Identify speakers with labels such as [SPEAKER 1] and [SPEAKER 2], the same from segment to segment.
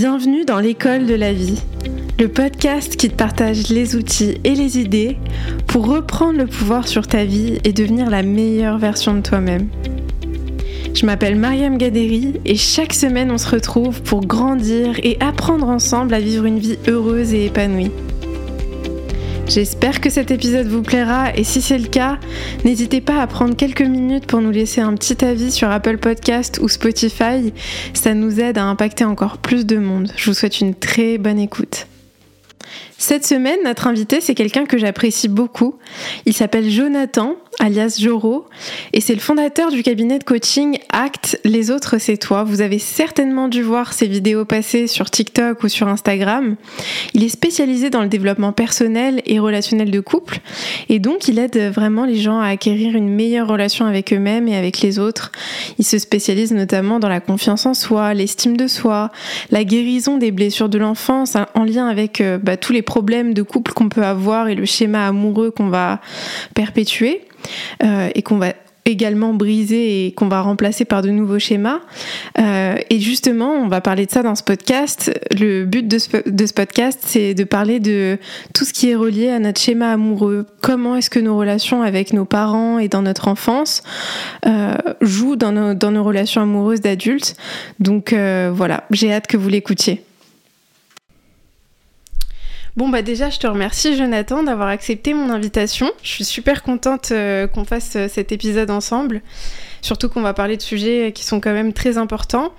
[SPEAKER 1] Bienvenue dans l'école de la vie, le podcast qui te partage les outils et les idées pour reprendre le pouvoir sur ta vie et devenir la meilleure version de toi-même. Je m'appelle Mariam Gaderi et chaque semaine on se retrouve pour grandir et apprendre ensemble à vivre une vie heureuse et épanouie. J'espère que cet épisode vous plaira et si c'est le cas, n'hésitez pas à prendre quelques minutes pour nous laisser un petit avis sur Apple Podcast ou Spotify. Ça nous aide à impacter encore plus de monde. Je vous souhaite une très bonne écoute. Cette semaine, notre invité, c'est quelqu'un que j'apprécie beaucoup. Il s'appelle Jonathan, alias Joro, et c'est le fondateur du cabinet de coaching Act, les autres c'est toi. Vous avez certainement dû voir ses vidéos passer sur TikTok ou sur Instagram. Il est spécialisé dans le développement personnel et relationnel de couple, et donc il aide vraiment les gens à acquérir une meilleure relation avec eux-mêmes et avec les autres. Il se spécialise notamment dans la confiance en soi, l'estime de soi, la guérison des blessures de l'enfance en lien avec euh, bah, tous les problèmes de couple qu'on peut avoir et le schéma amoureux qu'on va perpétuer euh, et qu'on va également briser et qu'on va remplacer par de nouveaux schémas. Euh, et justement, on va parler de ça dans ce podcast. Le but de ce, podcast, c'est de parler de tout ce qui est relié à notre schéma amoureux. Comment est-ce que nos relations avec nos parents et dans notre enfance euh, jouent dans nos relations amoureuses d'adultes. Donc voilà, j'ai hâte que vous l'écoutiez. Bon bah déjà je te remercie Jonathan d'avoir accepté mon invitation. Je suis super contente euh, qu'on fasse euh, cet épisode ensemble, surtout qu'on va parler de sujets qui sont quand même très importants.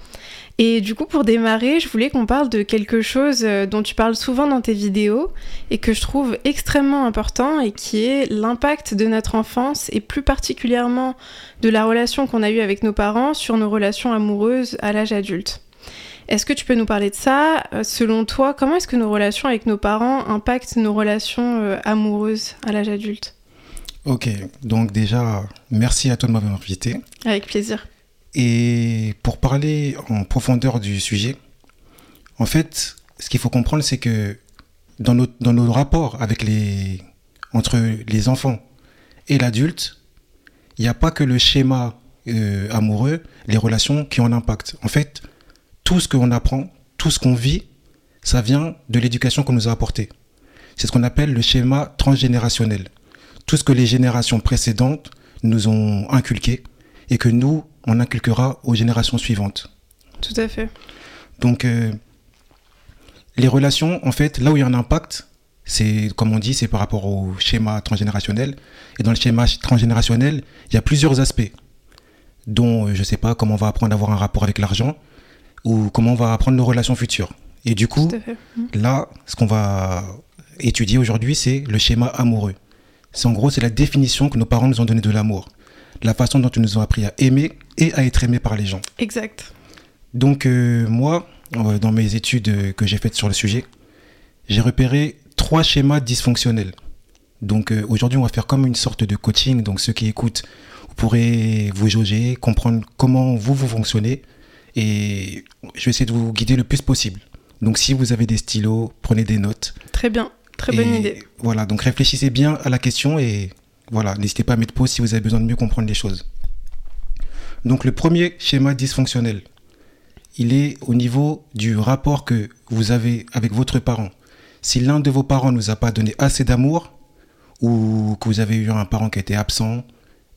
[SPEAKER 1] Et du coup pour démarrer, je voulais qu'on parle de quelque chose euh, dont tu parles souvent dans tes vidéos et que je trouve extrêmement important et qui est l'impact de notre enfance et plus particulièrement de la relation qu'on a eue avec nos parents sur nos relations amoureuses à l'âge adulte. Est-ce que tu peux nous parler de ça? Euh, Selon toi, comment est-ce que nos relations avec nos parents impactent nos relations euh, amoureuses à l'âge adulte?
[SPEAKER 2] Ok, donc déjà, merci à toi de m'avoir invité.
[SPEAKER 1] Avec plaisir.
[SPEAKER 2] Et pour parler en profondeur du sujet, en fait, ce qu'il faut comprendre, c'est que dans nos, dans nos rapports avec les, entre les enfants et l'adulte, il n'y a pas que le schéma euh, amoureux, les relations qui ont un impact. En fait, tout ce qu'on apprend, tout ce qu'on vit, ça vient de l'éducation qu'on nous a apportée. C'est ce qu'on appelle le schéma transgénérationnel. Tout ce que les générations précédentes nous ont inculqué et que nous, on inculquera aux générations suivantes.
[SPEAKER 1] Tout à fait.
[SPEAKER 2] Donc, euh, les relations, en fait, là où il y a un impact, c'est, comme on dit, c'est par rapport au schéma transgénérationnel. Et dans le schéma transgénérationnel, il y a plusieurs aspects, dont, euh, je ne sais pas, comment on va apprendre à avoir un rapport avec l'argent, ou comment on va apprendre nos relations futures. Et du coup, mmh. là, ce qu'on va étudier aujourd'hui, c'est le schéma amoureux. C'est en gros, c'est la définition que nos parents nous ont donnée de l'amour. La façon dont ils nous ont appris à aimer et à être aimé par les gens.
[SPEAKER 1] Exact.
[SPEAKER 2] Donc, euh, moi, euh, dans mes études que j'ai faites sur le sujet, j'ai repéré trois schémas dysfonctionnels. Donc, euh, aujourd'hui, on va faire comme une sorte de coaching. Donc, ceux qui écoutent, vous pourrez vous jauger, comprendre comment vous, vous fonctionnez et je vais essayer de vous guider le plus possible. Donc si vous avez des stylos, prenez des notes.
[SPEAKER 1] Très bien, très bonne idée.
[SPEAKER 2] Voilà, donc réfléchissez bien à la question et voilà, n'hésitez pas à mettre pause si vous avez besoin de mieux comprendre les choses. Donc le premier schéma dysfonctionnel, il est au niveau du rapport que vous avez avec votre parent. Si l'un de vos parents ne vous a pas donné assez d'amour, ou que vous avez eu un parent qui été absent,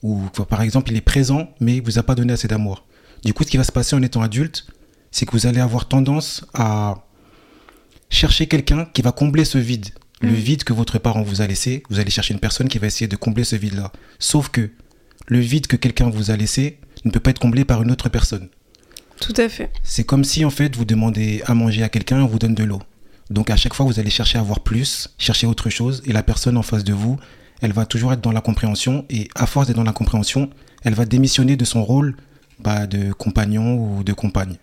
[SPEAKER 2] ou par exemple il est présent mais il vous a pas donné assez d'amour, du coup, ce qui va se passer en étant adulte, c'est que vous allez avoir tendance à chercher quelqu'un qui va combler ce vide. Le mm. vide que votre parent vous a laissé, vous allez chercher une personne qui va essayer de combler ce vide-là. Sauf que le vide que quelqu'un vous a laissé ne peut pas être comblé par une autre personne.
[SPEAKER 1] Tout à fait.
[SPEAKER 2] C'est comme si en fait vous demandez à manger à quelqu'un, on vous donne de l'eau. Donc à chaque fois vous allez chercher à avoir plus, chercher autre chose, et la personne en face de vous, elle va toujours être dans la compréhension, et à force d'être dans la compréhension, elle va démissionner de son rôle pas de compagnon ou de compagne.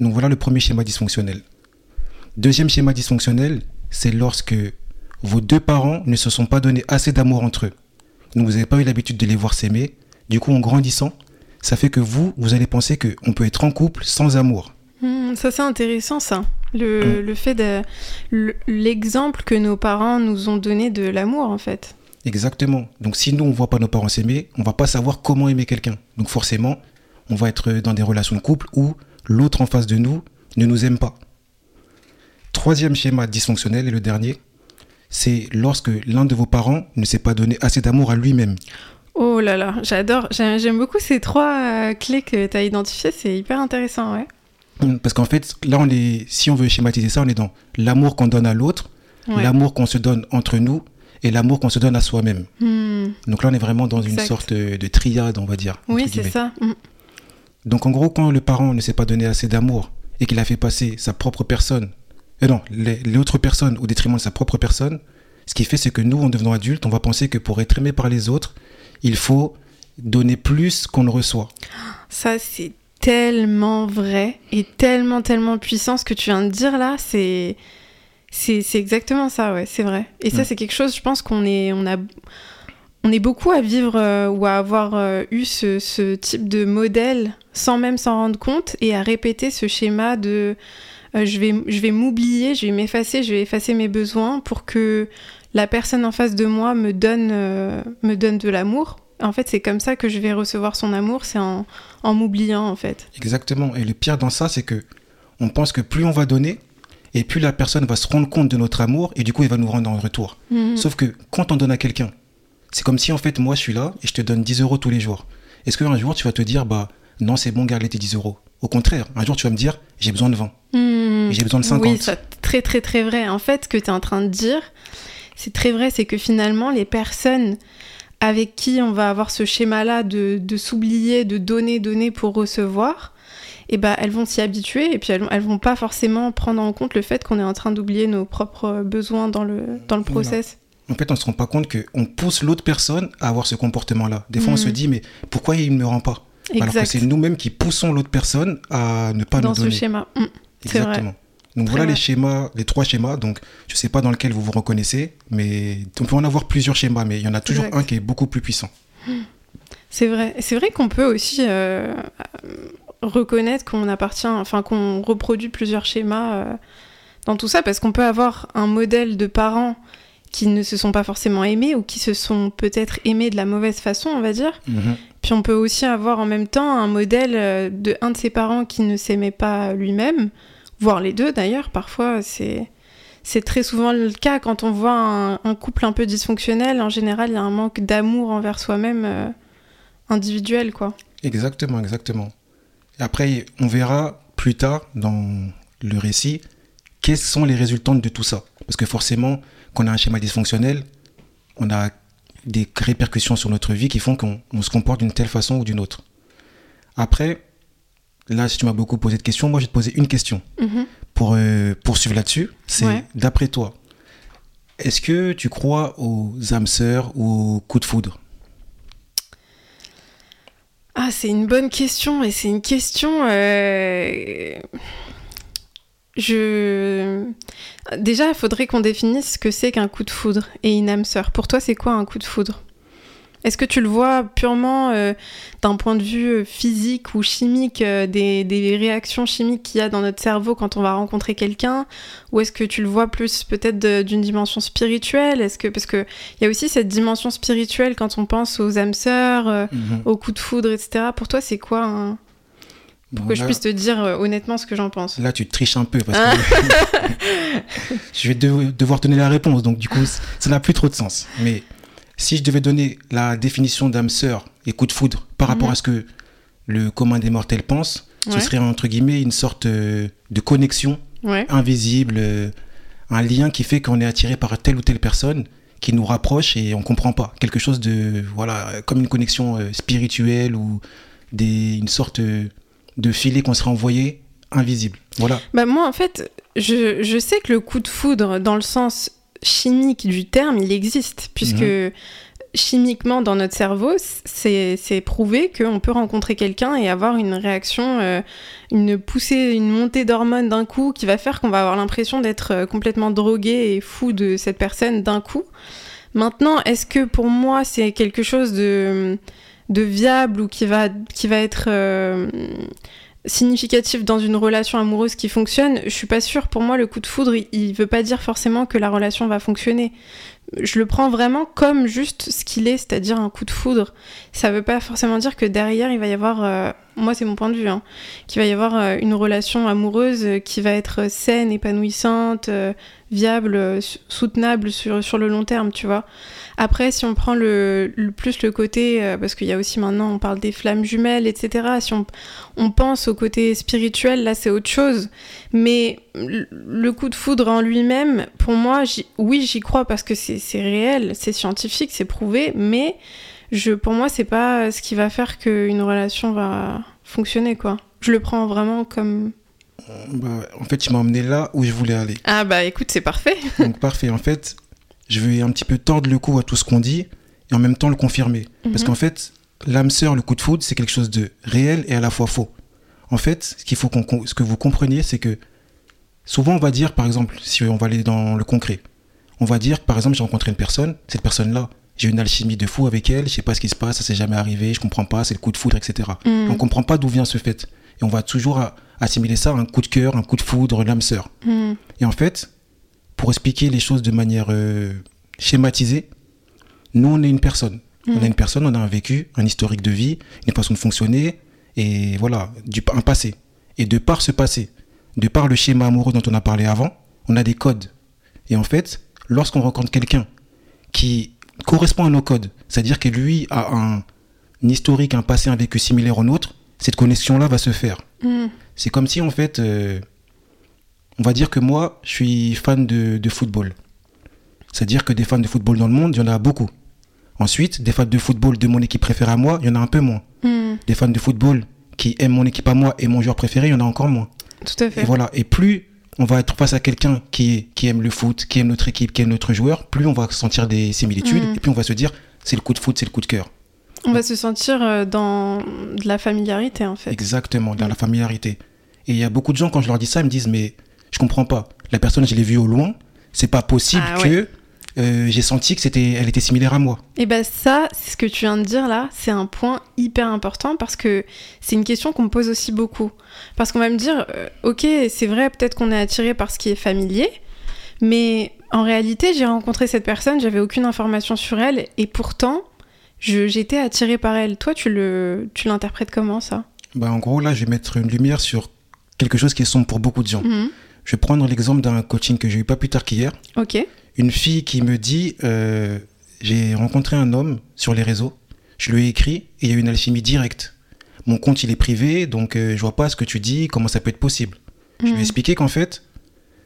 [SPEAKER 2] Donc voilà le premier schéma dysfonctionnel. Deuxième schéma dysfonctionnel, c'est lorsque vos deux parents ne se sont pas donné assez d'amour entre eux. Donc vous n'avez pas eu l'habitude de les voir s'aimer. Du coup, en grandissant, ça fait que vous, vous allez penser qu'on peut être en couple sans amour.
[SPEAKER 1] Hmm, ça c'est intéressant ça. Le, hmm. le fait de l'exemple que nos parents nous ont donné de l'amour en fait.
[SPEAKER 2] Exactement. Donc si nous on voit pas nos parents s'aimer, on va pas savoir comment aimer quelqu'un. Donc forcément, on va être dans des relations de couple où l'autre en face de nous ne nous aime pas. troisième schéma dysfonctionnel et le dernier, c'est lorsque l'un de vos parents ne s'est pas donné assez d'amour à lui-même.
[SPEAKER 1] Oh là là, j'adore. J'aime beaucoup ces trois euh, clés que tu as identifiées. C'est hyper intéressant, ouais.
[SPEAKER 2] Hum, parce qu'en fait, là, on est, si on veut schématiser ça, on est dans l'amour qu'on donne à l'autre, l'amour qu'on se donne entre nous et l'amour qu'on se donne à soi-même. Hmm. Donc là, on est vraiment dans une sorte de triade, on va dire.
[SPEAKER 1] Oui, c'est ça. Hmm.
[SPEAKER 2] Donc en gros, quand le parent ne s'est pas donné assez d'amour et qu'il a fait passer sa propre personne, euh non, l'autre personne au détriment de sa propre personne, ce qui fait, c'est que nous, en devenant adultes, on va penser que pour être aimé par les autres, il faut donner plus qu'on ne reçoit.
[SPEAKER 1] Ça, c'est tellement vrai et tellement, tellement puissant ce que tu viens de dire là. C'est. C'est exactement ça, ouais, c'est vrai. Et ça, c'est quelque chose, je pense qu'on est, on a, on est beaucoup à vivre euh, ou à avoir euh, eu ce, ce, type de modèle sans même s'en rendre compte et à répéter ce schéma de euh, je vais, je vais m'oublier, je vais m'effacer, je vais effacer mes besoins pour que la personne en face de moi me donne, me donne de l'amour en fait, c'est comme ça que je vais recevoir son amour, c'est en, m'oubliant, en fait.
[SPEAKER 2] Exactement. Et le pire dans ça, c'est que on pense que plus on va donner, et plus la personne va se rendre compte de notre amour, et du coup, il va nous rendre en retour. Mhm. Sauf que quand on donne à quelqu'un, c'est comme si, en fait, moi, je suis là, et je te donne 10 euros tous les jours. Est-ce qu'un jour, tu vas te dire, bah, non, c'est bon, garde tes 10 euros? Au contraire, un jour, tu vas me dire, j'ai besoin de 20. Mhm. J'ai besoin de 50.
[SPEAKER 1] Oui, c'est très, très, très vrai. En fait, ce que tu es en train de dire, c'est très vrai, c'est que finalement, les personnes avec qui on va avoir ce schéma-là de, de s'oublier, de donner, donner pour recevoir, et eh ben elles vont s'y habituer et puis elles, elles vont pas forcément prendre en compte le fait qu'on est en train d'oublier nos propres besoins dans le, dans le process.
[SPEAKER 2] En fait, on se rend pas compte qu'on pousse l'autre personne à avoir ce comportement-là. Des fois, on se mm. dit, mais pourquoi il ne me rend pas Alors que c'est nous-mêmes qui poussons l'autre personne à ne pas nous donner.
[SPEAKER 1] Dans ce schéma. Mm. Exactement.
[SPEAKER 2] Donc voilà les schémas, les trois schémas. Donc je ne sais pas dans lequel vous vous reconnaissez, mais on peut en avoir plusieurs schémas, mais il y en a toujours un qui est beaucoup plus puissant.
[SPEAKER 1] C'est vrai. C'est vrai qu'on peut aussi euh, reconnaître qu'on appartient, enfin qu'on reproduit plusieurs schémas euh, dans tout ça, parce qu'on peut avoir un modèle de parents qui ne se sont pas forcément aimés ou qui se sont peut-être aimés de la mauvaise façon, on va dire. Mhm. Puis on peut aussi avoir en même temps un modèle euh, de un de ses parents qui ne s'aimait pas lui-même voire les deux d'ailleurs. Parfois, c'est c'est très souvent le cas quand on voit un, couple un peu dysfonctionnel. En général, il y a un manque d'amour envers soi-même euh, individuel, quoi.
[SPEAKER 2] Exactement, exactement. Après, on verra plus tard dans le récit quels sont les résultats de tout ça. Parce que forcément, quand on a un schéma dysfonctionnel, on a des répercussions sur notre vie qui font qu'on se comporte d'une telle façon ou d'une autre. Après, là, si tu m'as beaucoup posé de questions, moi, je vais te poser une question mhm. pour euh, poursuivre là-dessus. C'est, d'après toi, est-ce que tu crois aux âmes sœurs ou aux coups de foudre?
[SPEAKER 1] Ah, c'est une bonne question et c'est une question. Euh, je. Déjà, il faudrait qu'on définisse ce que c'est qu'un coup de foudre et une âme sœur. Pour toi, c'est quoi un coup de foudre? Est-ce que tu le vois purement euh, d'un point de vue euh, physique ou chimique, euh, des, réactions chimiques qu'il y a dans notre cerveau quand on va rencontrer quelqu'un? Ou est-ce que tu le vois plus peut-être d'une dimension spirituelle? Est-ce que Parce qu'il y a aussi cette dimension spirituelle quand on pense aux âmes sœurs, mhm. aux coups de foudre, etc. Pour toi, c'est quoi Pour que je puisse te dire honnêtement ce que j'en pense.
[SPEAKER 2] Là, tu triches un peu parce que je vais devoir donner la réponse, donc du coup, ça n'a plus trop de sens. Mais si je devais donner la définition d'âme sœur et coup de foudre par rapport mhm. à ce que le commun des mortels pense, ce serait entre guillemets une sorte euh, de connexion invisible, euh, un lien qui fait qu'on est attiré par telle ou telle personne qui nous rapproche et on comprend pas. Quelque chose de, voilà, comme une connexion euh, spirituelle ou des, une sorte de filet qu'on serait envoyé invisible. Voilà.
[SPEAKER 1] Bah moi, en fait, je, je, sais que le coup de foudre, dans le sens chimique du terme, il existe, puisque mhm. chimiquement dans notre cerveau, c'est prouvé qu'on peut rencontrer quelqu'un et avoir une réaction, euh, une poussée, une montée d'hormones d'un coup qui va faire qu'on va avoir l'impression d'être euh, complètement drogué et fou de cette personne d'un coup. Maintenant, est-ce que pour moi c'est quelque chose de, de viable ou qui va, qui va être... Euh, significatif dans une relation amoureuse qui fonctionne, je suis pas sûre. Pour moi, le coup de foudre, il, veut pas dire forcément que la relation va fonctionner. Je le prends vraiment comme juste ce qu'il est, c'est-à-dire un coup de foudre. Ça veut pas forcément dire que derrière il va y avoir, euh, moi c'est mon point de vue, hein, qu'il va y avoir euh, une relation amoureuse euh, qui va être saine, épanouissante, viable, soutenable sur, sur le long terme, tu vois. Après, si on prend le, plus le côté, parce qu'il y a aussi maintenant, on parle des flammes jumelles, etc. Si on, on pense au côté spirituel, là c'est autre chose. Mais le coup de foudre en lui-même, pour moi, oui, j'y crois parce que c'est réel, c'est scientifique, c'est prouvé, mais je, pour moi, c'est pas ce qui va faire qu'une relation va fonctionner, quoi. Je le prends vraiment comme
[SPEAKER 2] bah, en fait, tu m'as emmené là où je voulais aller.
[SPEAKER 1] Ah bah écoute, c'est parfait.
[SPEAKER 2] Donc parfait. En fait, je vais un petit peu tordre le cou à tout ce qu'on dit et en même temps le confirmer. Parce mhm. qu'en fait, l'âme sœur, le coup de foudre, c'est quelque chose de réel et à la fois faux. En fait, ce qu'il faut qu'on, ce que vous compreniez, c'est que souvent on va dire, par exemple, si on va aller dans le concret, on va dire, par exemple, j'ai rencontré une personne, cette personne-là, j'ai une alchimie de fou avec elle, je sais pas ce qui se passe, ça s'est jamais arrivé, je comprends pas, c'est le coup de foudre, etc. Mhm. On comprend pas d'où vient ce fait. Et on va toujours assimiler ça à un coup de cœur, un coup de foudre, l'âme sœur. Mhm. Et en fait, pour expliquer les choses de manière euh, schématisée, nous, on est une personne. On a mm. une personne, on a un vécu, un historique de vie, une façon de fonctionner, et voilà, du, un passé. Et de par ce passé, de par le schéma amoureux dont on a parlé avant, on a des codes. Et en fait, lorsqu'on rencontre quelqu'un qui correspond à nos codes, c'est-à-dire que lui a un, historique, un passé, un vécu similaire au nôtre, cette connexion-là va se faire. Mm. C'est comme si, en fait, euh, on va dire que moi, je suis fan de, football. C'est-à-dire que des fans de football dans le monde, il y en a beaucoup. Ensuite, des fans de football de mon équipe préférée à moi, il y en a un peu moins. Hmm. Des fans de football qui aiment mon équipe à moi et mon joueur préféré, il y en a encore moins.
[SPEAKER 1] Tout à fait.
[SPEAKER 2] Et voilà. Et plus on va être face à quelqu'un qui, qui aime le foot, qui aime notre équipe, qui aime notre joueur, plus on va sentir des similitudes hmm. et puis on va se dire c'est le coup de foot, c'est le coup de cœur.
[SPEAKER 1] On va se sentir euh, dans de la familiarité en fait.
[SPEAKER 2] Exactement, dans la familiarité. Et il y a beaucoup de gens, quand je leur dis ça, ils me disent mais je comprends pas. La personne, je l'ai vue au loin. C'est pas possible ah que euh, j'ai senti que c'était, elle était similaire à moi.
[SPEAKER 1] Et ben ça, c'est ce que tu viens de dire là, c'est un point hyper important parce que c'est une question qu'on me pose aussi beaucoup. Parce qu'on va me dire, euh, ok, c'est vrai, peut-être qu'on est attiré par ce qui est familier, mais en réalité, j'ai rencontré cette personne, j'avais aucune information sur elle, et pourtant, j'étais attiré par elle. Toi, tu le, tu l'interprètes comment ça?
[SPEAKER 2] Bah, en gros, là, je vais mettre une lumière sur quelque chose qui est sombre pour beaucoup de gens. Mhm. Je vais prendre l'exemple d'un coaching que j'ai eu pas plus tard qu'hier.
[SPEAKER 1] Ok.
[SPEAKER 2] Une fille qui me dit euh, J'ai rencontré un homme sur les réseaux, je lui ai écrit et il y a une alchimie directe. Mon compte il est privé, donc euh, je vois pas ce que tu dis, comment ça peut être possible. Je lui ai hmm. expliqué qu'en fait,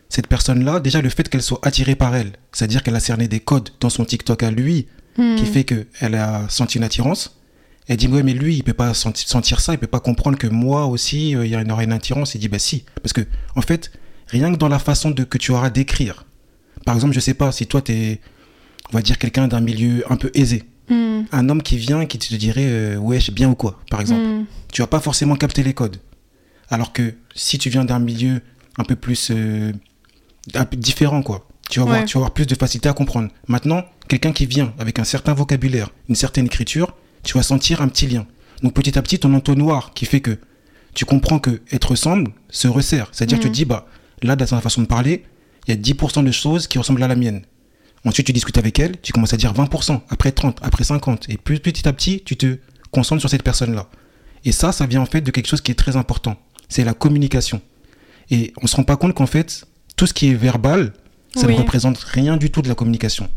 [SPEAKER 2] cette personne-là, déjà le fait qu'elle soit attirée par elle, c'est-à-dire qu'elle a cerné des codes dans son TikTok à lui, hmm. qui fait qu'elle a senti une attirance. Elle dit, ouais, mais lui, il peut pas sentir ça, il peut pas comprendre que moi aussi, euh, il y a une, une attirance. Il dit, bah si. Parce que, en fait, rien que dans la façon de, que tu auras d'écrire. Par exemple, je sais pas, si toi, tu es, on va dire, quelqu'un d'un milieu un peu aisé, hmm. un homme qui vient, qui te dirait, euh, j'ai bien ou quoi, par exemple, hmm. tu vas pas forcément capter les codes. Alors que si tu viens d'un milieu un peu plus euh, un peu différent, quoi, tu vas, voir, tu vas avoir plus de facilité à comprendre. Maintenant, quelqu'un qui vient avec un certain vocabulaire, une certaine écriture, tu vas sentir un petit lien. Donc petit à petit, ton entonnoir qui fait que tu comprends que être ressemble se resserre. C'est-à-dire, tu te hmm. dis, bah, là, dans sa façon de parler, il y a 10% de choses qui ressemblent à la mienne. Ensuite, tu discutes avec elle, tu commences à dire 20%, après 30, après 50. Et plus petit à petit, tu te concentres sur cette personne-là. Et ça, ça vient en fait de quelque chose qui est très important. C'est la communication. Et on se rend pas compte qu'en fait, tout ce qui est verbal, ça ne représente rien du tout de la communication.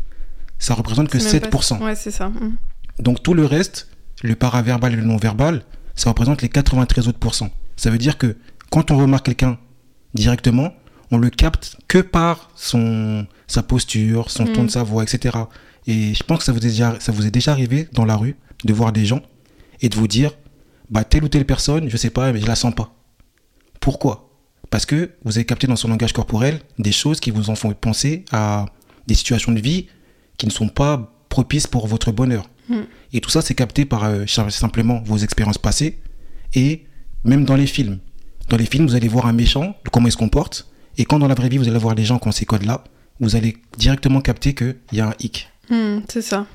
[SPEAKER 2] Ça représente que 7%.
[SPEAKER 1] Ouais, c'est ça. Mm.
[SPEAKER 2] Donc tout le reste, le paraverbal et le non-verbal, ça représente les 93 autres pourcents. Ça veut dire que quand on remarque quelqu'un directement, on le capte que par son, sa posture, son ton de mm. sa voix, etc. Et je pense que ça vous, est déjà, ça vous est déjà arrivé dans la rue de voir des gens et de vous dire, bah, telle ou telle personne, je sais pas, mais je la sens pas. Pourquoi? Parce que vous avez capté dans son langage corporel des choses qui vous en font penser à des situations de vie qui ne sont pas propices pour votre bonheur. Mm. Et tout ça, c'est capté par euh, simplement vos expériences passées et même dans les films. Dans les films, vous allez voir un méchant, comment il se comporte, et quand dans la vraie vie, vous allez voir les gens qui ont ces codes-là, vous allez directement capter qu'il y a un hic.
[SPEAKER 1] Hmm, c'est ça.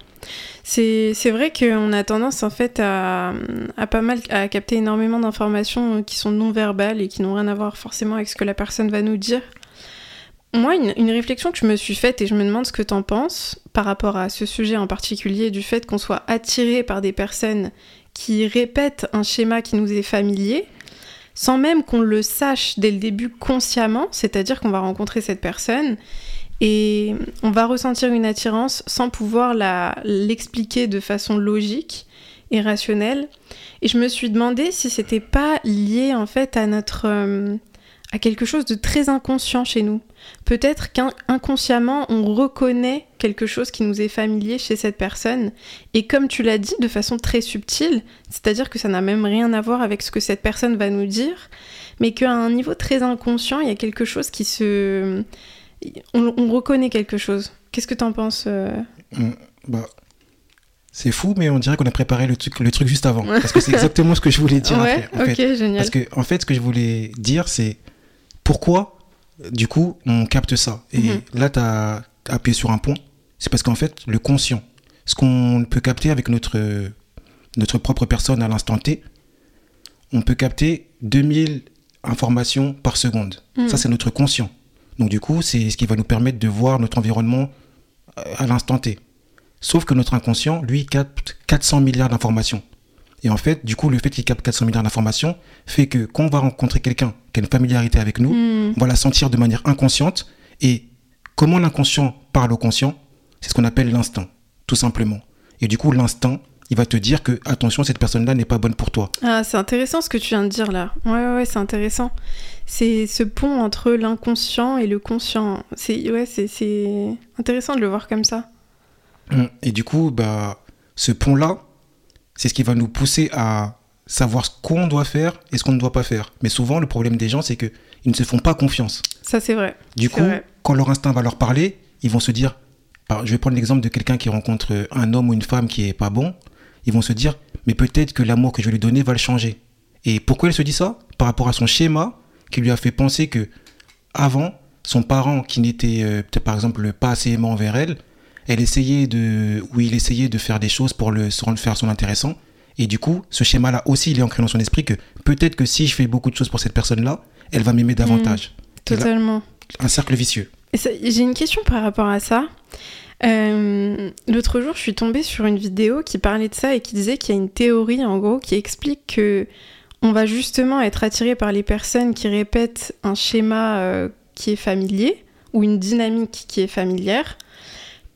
[SPEAKER 1] C'est vrai qu'on a tendance en fait à, à, pas mal à capter énormément d'informations qui sont non verbales et qui n'ont rien à voir forcément avec ce que la personne va nous dire. Moi, une, une, réflexion que je me suis faite et je me demande ce que tu en penses par rapport à ce sujet en particulier, du fait qu'on soit attiré par des personnes qui répètent un schéma qui nous est familier, sans même qu'on le sache dès le début consciemment, c'est-à-dire qu'on va rencontrer cette personne et on va ressentir une attirance sans pouvoir l'expliquer de façon logique et rationnelle. Et je me suis demandé si c'était pas lié en fait à notre euh, à quelque chose de très inconscient chez nous. Peut-être qu'inconsciemment, on reconnaît quelque chose qui nous est familier chez cette personne. Et comme tu l'as dit, de façon très subtile, c'est-à-dire que ça n'a même rien à voir avec ce que cette personne va nous dire, mais qu'à un niveau très inconscient, il y a quelque chose qui se... On, reconnaît quelque chose. Qu'est-ce que tu en penses euh?
[SPEAKER 2] Mmh, bah, C'est fou, mais on dirait qu'on a préparé le truc, le truc juste avant. Parce que c'est exactement ce que je voulais dire.
[SPEAKER 1] Ouais, ok, génial.
[SPEAKER 2] Parce que, en fait, ce que je voulais dire, c'est pourquoi, du coup, on capte ça? Et mhm. là, tu as appuyé sur un point. C'est parce qu'en fait, le conscient, ce qu'on peut capter avec notre, notre propre personne à l'instant T, on peut capter 2000 informations par seconde. Mhm. Ça, c'est notre conscient. Donc, du coup, c'est ce qui va nous permettre de voir notre environnement euh, à l'instant T. Sauf que notre inconscient, lui, capte 400 milliards d'informations. Et en fait, du coup, le fait qu'il capte 400 milliards d'informations fait que quand on va rencontrer quelqu'un qui a une familiarité avec nous, hmm. on va la sentir de manière inconsciente. Et comment l'inconscient parle au conscient C'est ce qu'on appelle l'instinct, tout simplement. Et du coup, l'instinct, il va te dire que attention, cette personne-là n'est pas bonne pour toi.
[SPEAKER 1] Ah, c'est intéressant ce que tu viens de dire là. Ouais, ouais, ouais c'est intéressant. C'est ce pont entre l'inconscient et le conscient. C'est ouais, c'est intéressant de le voir comme ça.
[SPEAKER 2] Et du coup, bah, ce pont-là, c'est ce qui va nous pousser à savoir ce qu'on doit faire et ce qu'on ne doit pas faire. Mais souvent, le problème des gens, c'est qu'ils ne se font pas confiance.
[SPEAKER 1] Ça, c'est vrai.
[SPEAKER 2] Du coup, quand leur instinct va leur parler, ils vont se dire, je vais prendre l'exemple de quelqu'un qui rencontre un homme ou une femme qui est pas bon, ils vont se dire, mais peut-être que l'amour que je vais lui donner va le changer. Et pourquoi il se dit ça? Par rapport à son schéma qui lui a fait penser que avant, son parent qui n'était euh, peut-être par exemple pas assez aimant envers elle, elle essayait de, ou il essayait de faire des choses pour le, faire son intéressant. Et du coup, ce schéma-là aussi, il est ancré dans son esprit que peut-être que si je fais beaucoup de choses pour cette personne-là, elle va m'aimer davantage.
[SPEAKER 1] Mmh, totalement.
[SPEAKER 2] un cercle vicieux.
[SPEAKER 1] J'ai une question par rapport à ça. Euh, l'autre jour, je suis tombée sur une vidéo qui parlait de ça et qui disait qu'il y a une théorie, en gros, qui explique que on va justement être attiré par les personnes qui répètent un schéma euh, qui est familier ou une dynamique qui est familière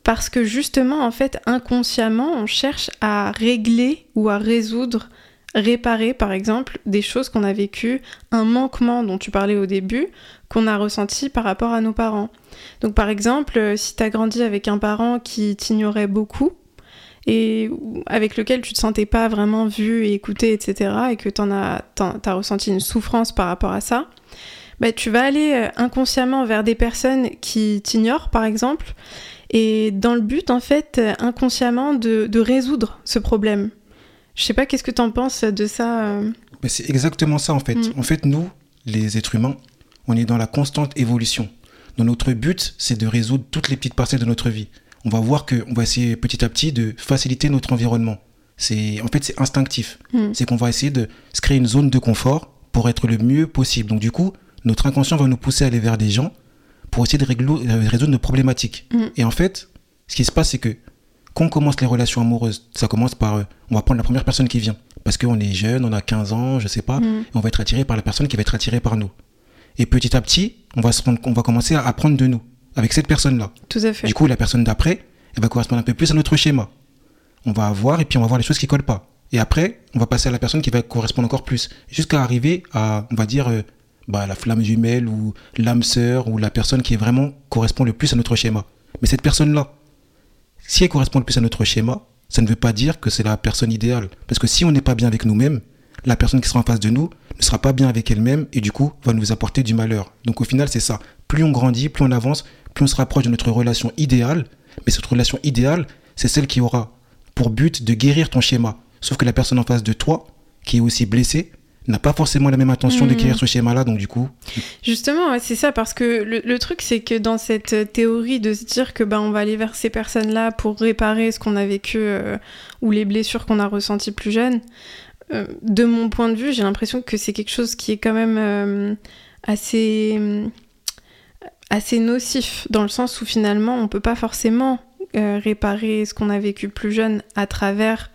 [SPEAKER 1] parce que justement, en fait, inconsciemment, on cherche à régler ou à résoudre, réparer, par exemple, des choses qu'on a vécues, un manquement dont tu parlais au début, qu'on a ressenti par rapport à nos parents. Donc, par exemple, euh, si tu as grandi avec un parent qui t'ignorait beaucoup, et avec lequel tu te sentais pas vraiment vu et écouté, etc., et que tu as, ressenti une souffrance par rapport à ça, bah, tu vas aller euh, inconsciemment vers des personnes qui t'ignorent, par exemple, et dans le but, en fait, inconsciemment, de, résoudre ce problème. Je sais pas, qu'est-ce que tu en penses de ça euh
[SPEAKER 2] C'est exactement ça, en fait. Mm. En fait, nous, les êtres humains, on est dans la constante évolution. Dans notre but, c'est de résoudre toutes les petites parcelles de notre vie. On va voir qu'on va essayer petit à petit de faciliter notre environnement. C'est en fait c'est instinctif. Mm. C'est qu'on va essayer de se créer une zone de confort pour être le mieux possible. Donc du coup, notre inconscient va nous pousser à aller vers des gens pour essayer de euh, résoudre nos problématiques. Mm. Et en fait, ce qui se passe, c'est que quand on commence les relations amoureuses, ça commence par, euh, on va prendre la première personne qui vient. Parce qu'on est jeune, on a 15 ans, je sais pas, mm. et on va être attiré par la personne qui va être attirée par nous. Et petit à petit, on va, se rendre, on va commencer à apprendre de nous, avec cette personne-là.
[SPEAKER 1] Tout à fait.
[SPEAKER 2] Du coup, la personne d'après, elle va correspondre un peu plus à notre schéma. On va avoir, et puis on va voir les choses qui collent pas. Et après, on va passer à la personne qui va correspondre encore plus, jusqu'à arriver à, on va dire, euh, bah, la flamme jumelle ou l'âme sœur ou la personne qui est vraiment correspond le plus à notre schéma. Mais cette personne-là, si elle correspond le plus à notre schéma, ça ne veut pas dire que c'est la personne idéale. Parce que si on n'est pas bien avec nous-mêmes, la personne qui sera en face de nous ne sera pas bien avec elle-même et du coup va nous apporter du malheur. Donc au final, c'est ça. Plus on grandit, plus on avance, plus on se rapproche de notre relation idéale. Mais cette relation idéale, c'est celle qui aura pour but de guérir ton schéma. Sauf que la personne en face de toi, qui est aussi blessée, n'a pas forcément la même intention créer hmm. ce schéma-là, donc du coup.
[SPEAKER 1] Justement, c'est ça, parce que le, truc, c'est que dans cette théorie de se dire que ben on va aller vers ces personnes-là pour réparer ce qu'on a vécu euh, ou les blessures qu'on a ressenties plus jeunes, euh, de mon point de vue, j'ai l'impression que c'est quelque chose qui est quand même euh, assez assez nocif, dans le sens où finalement on peut pas forcément réparer ce qu'on a vécu plus jeune à travers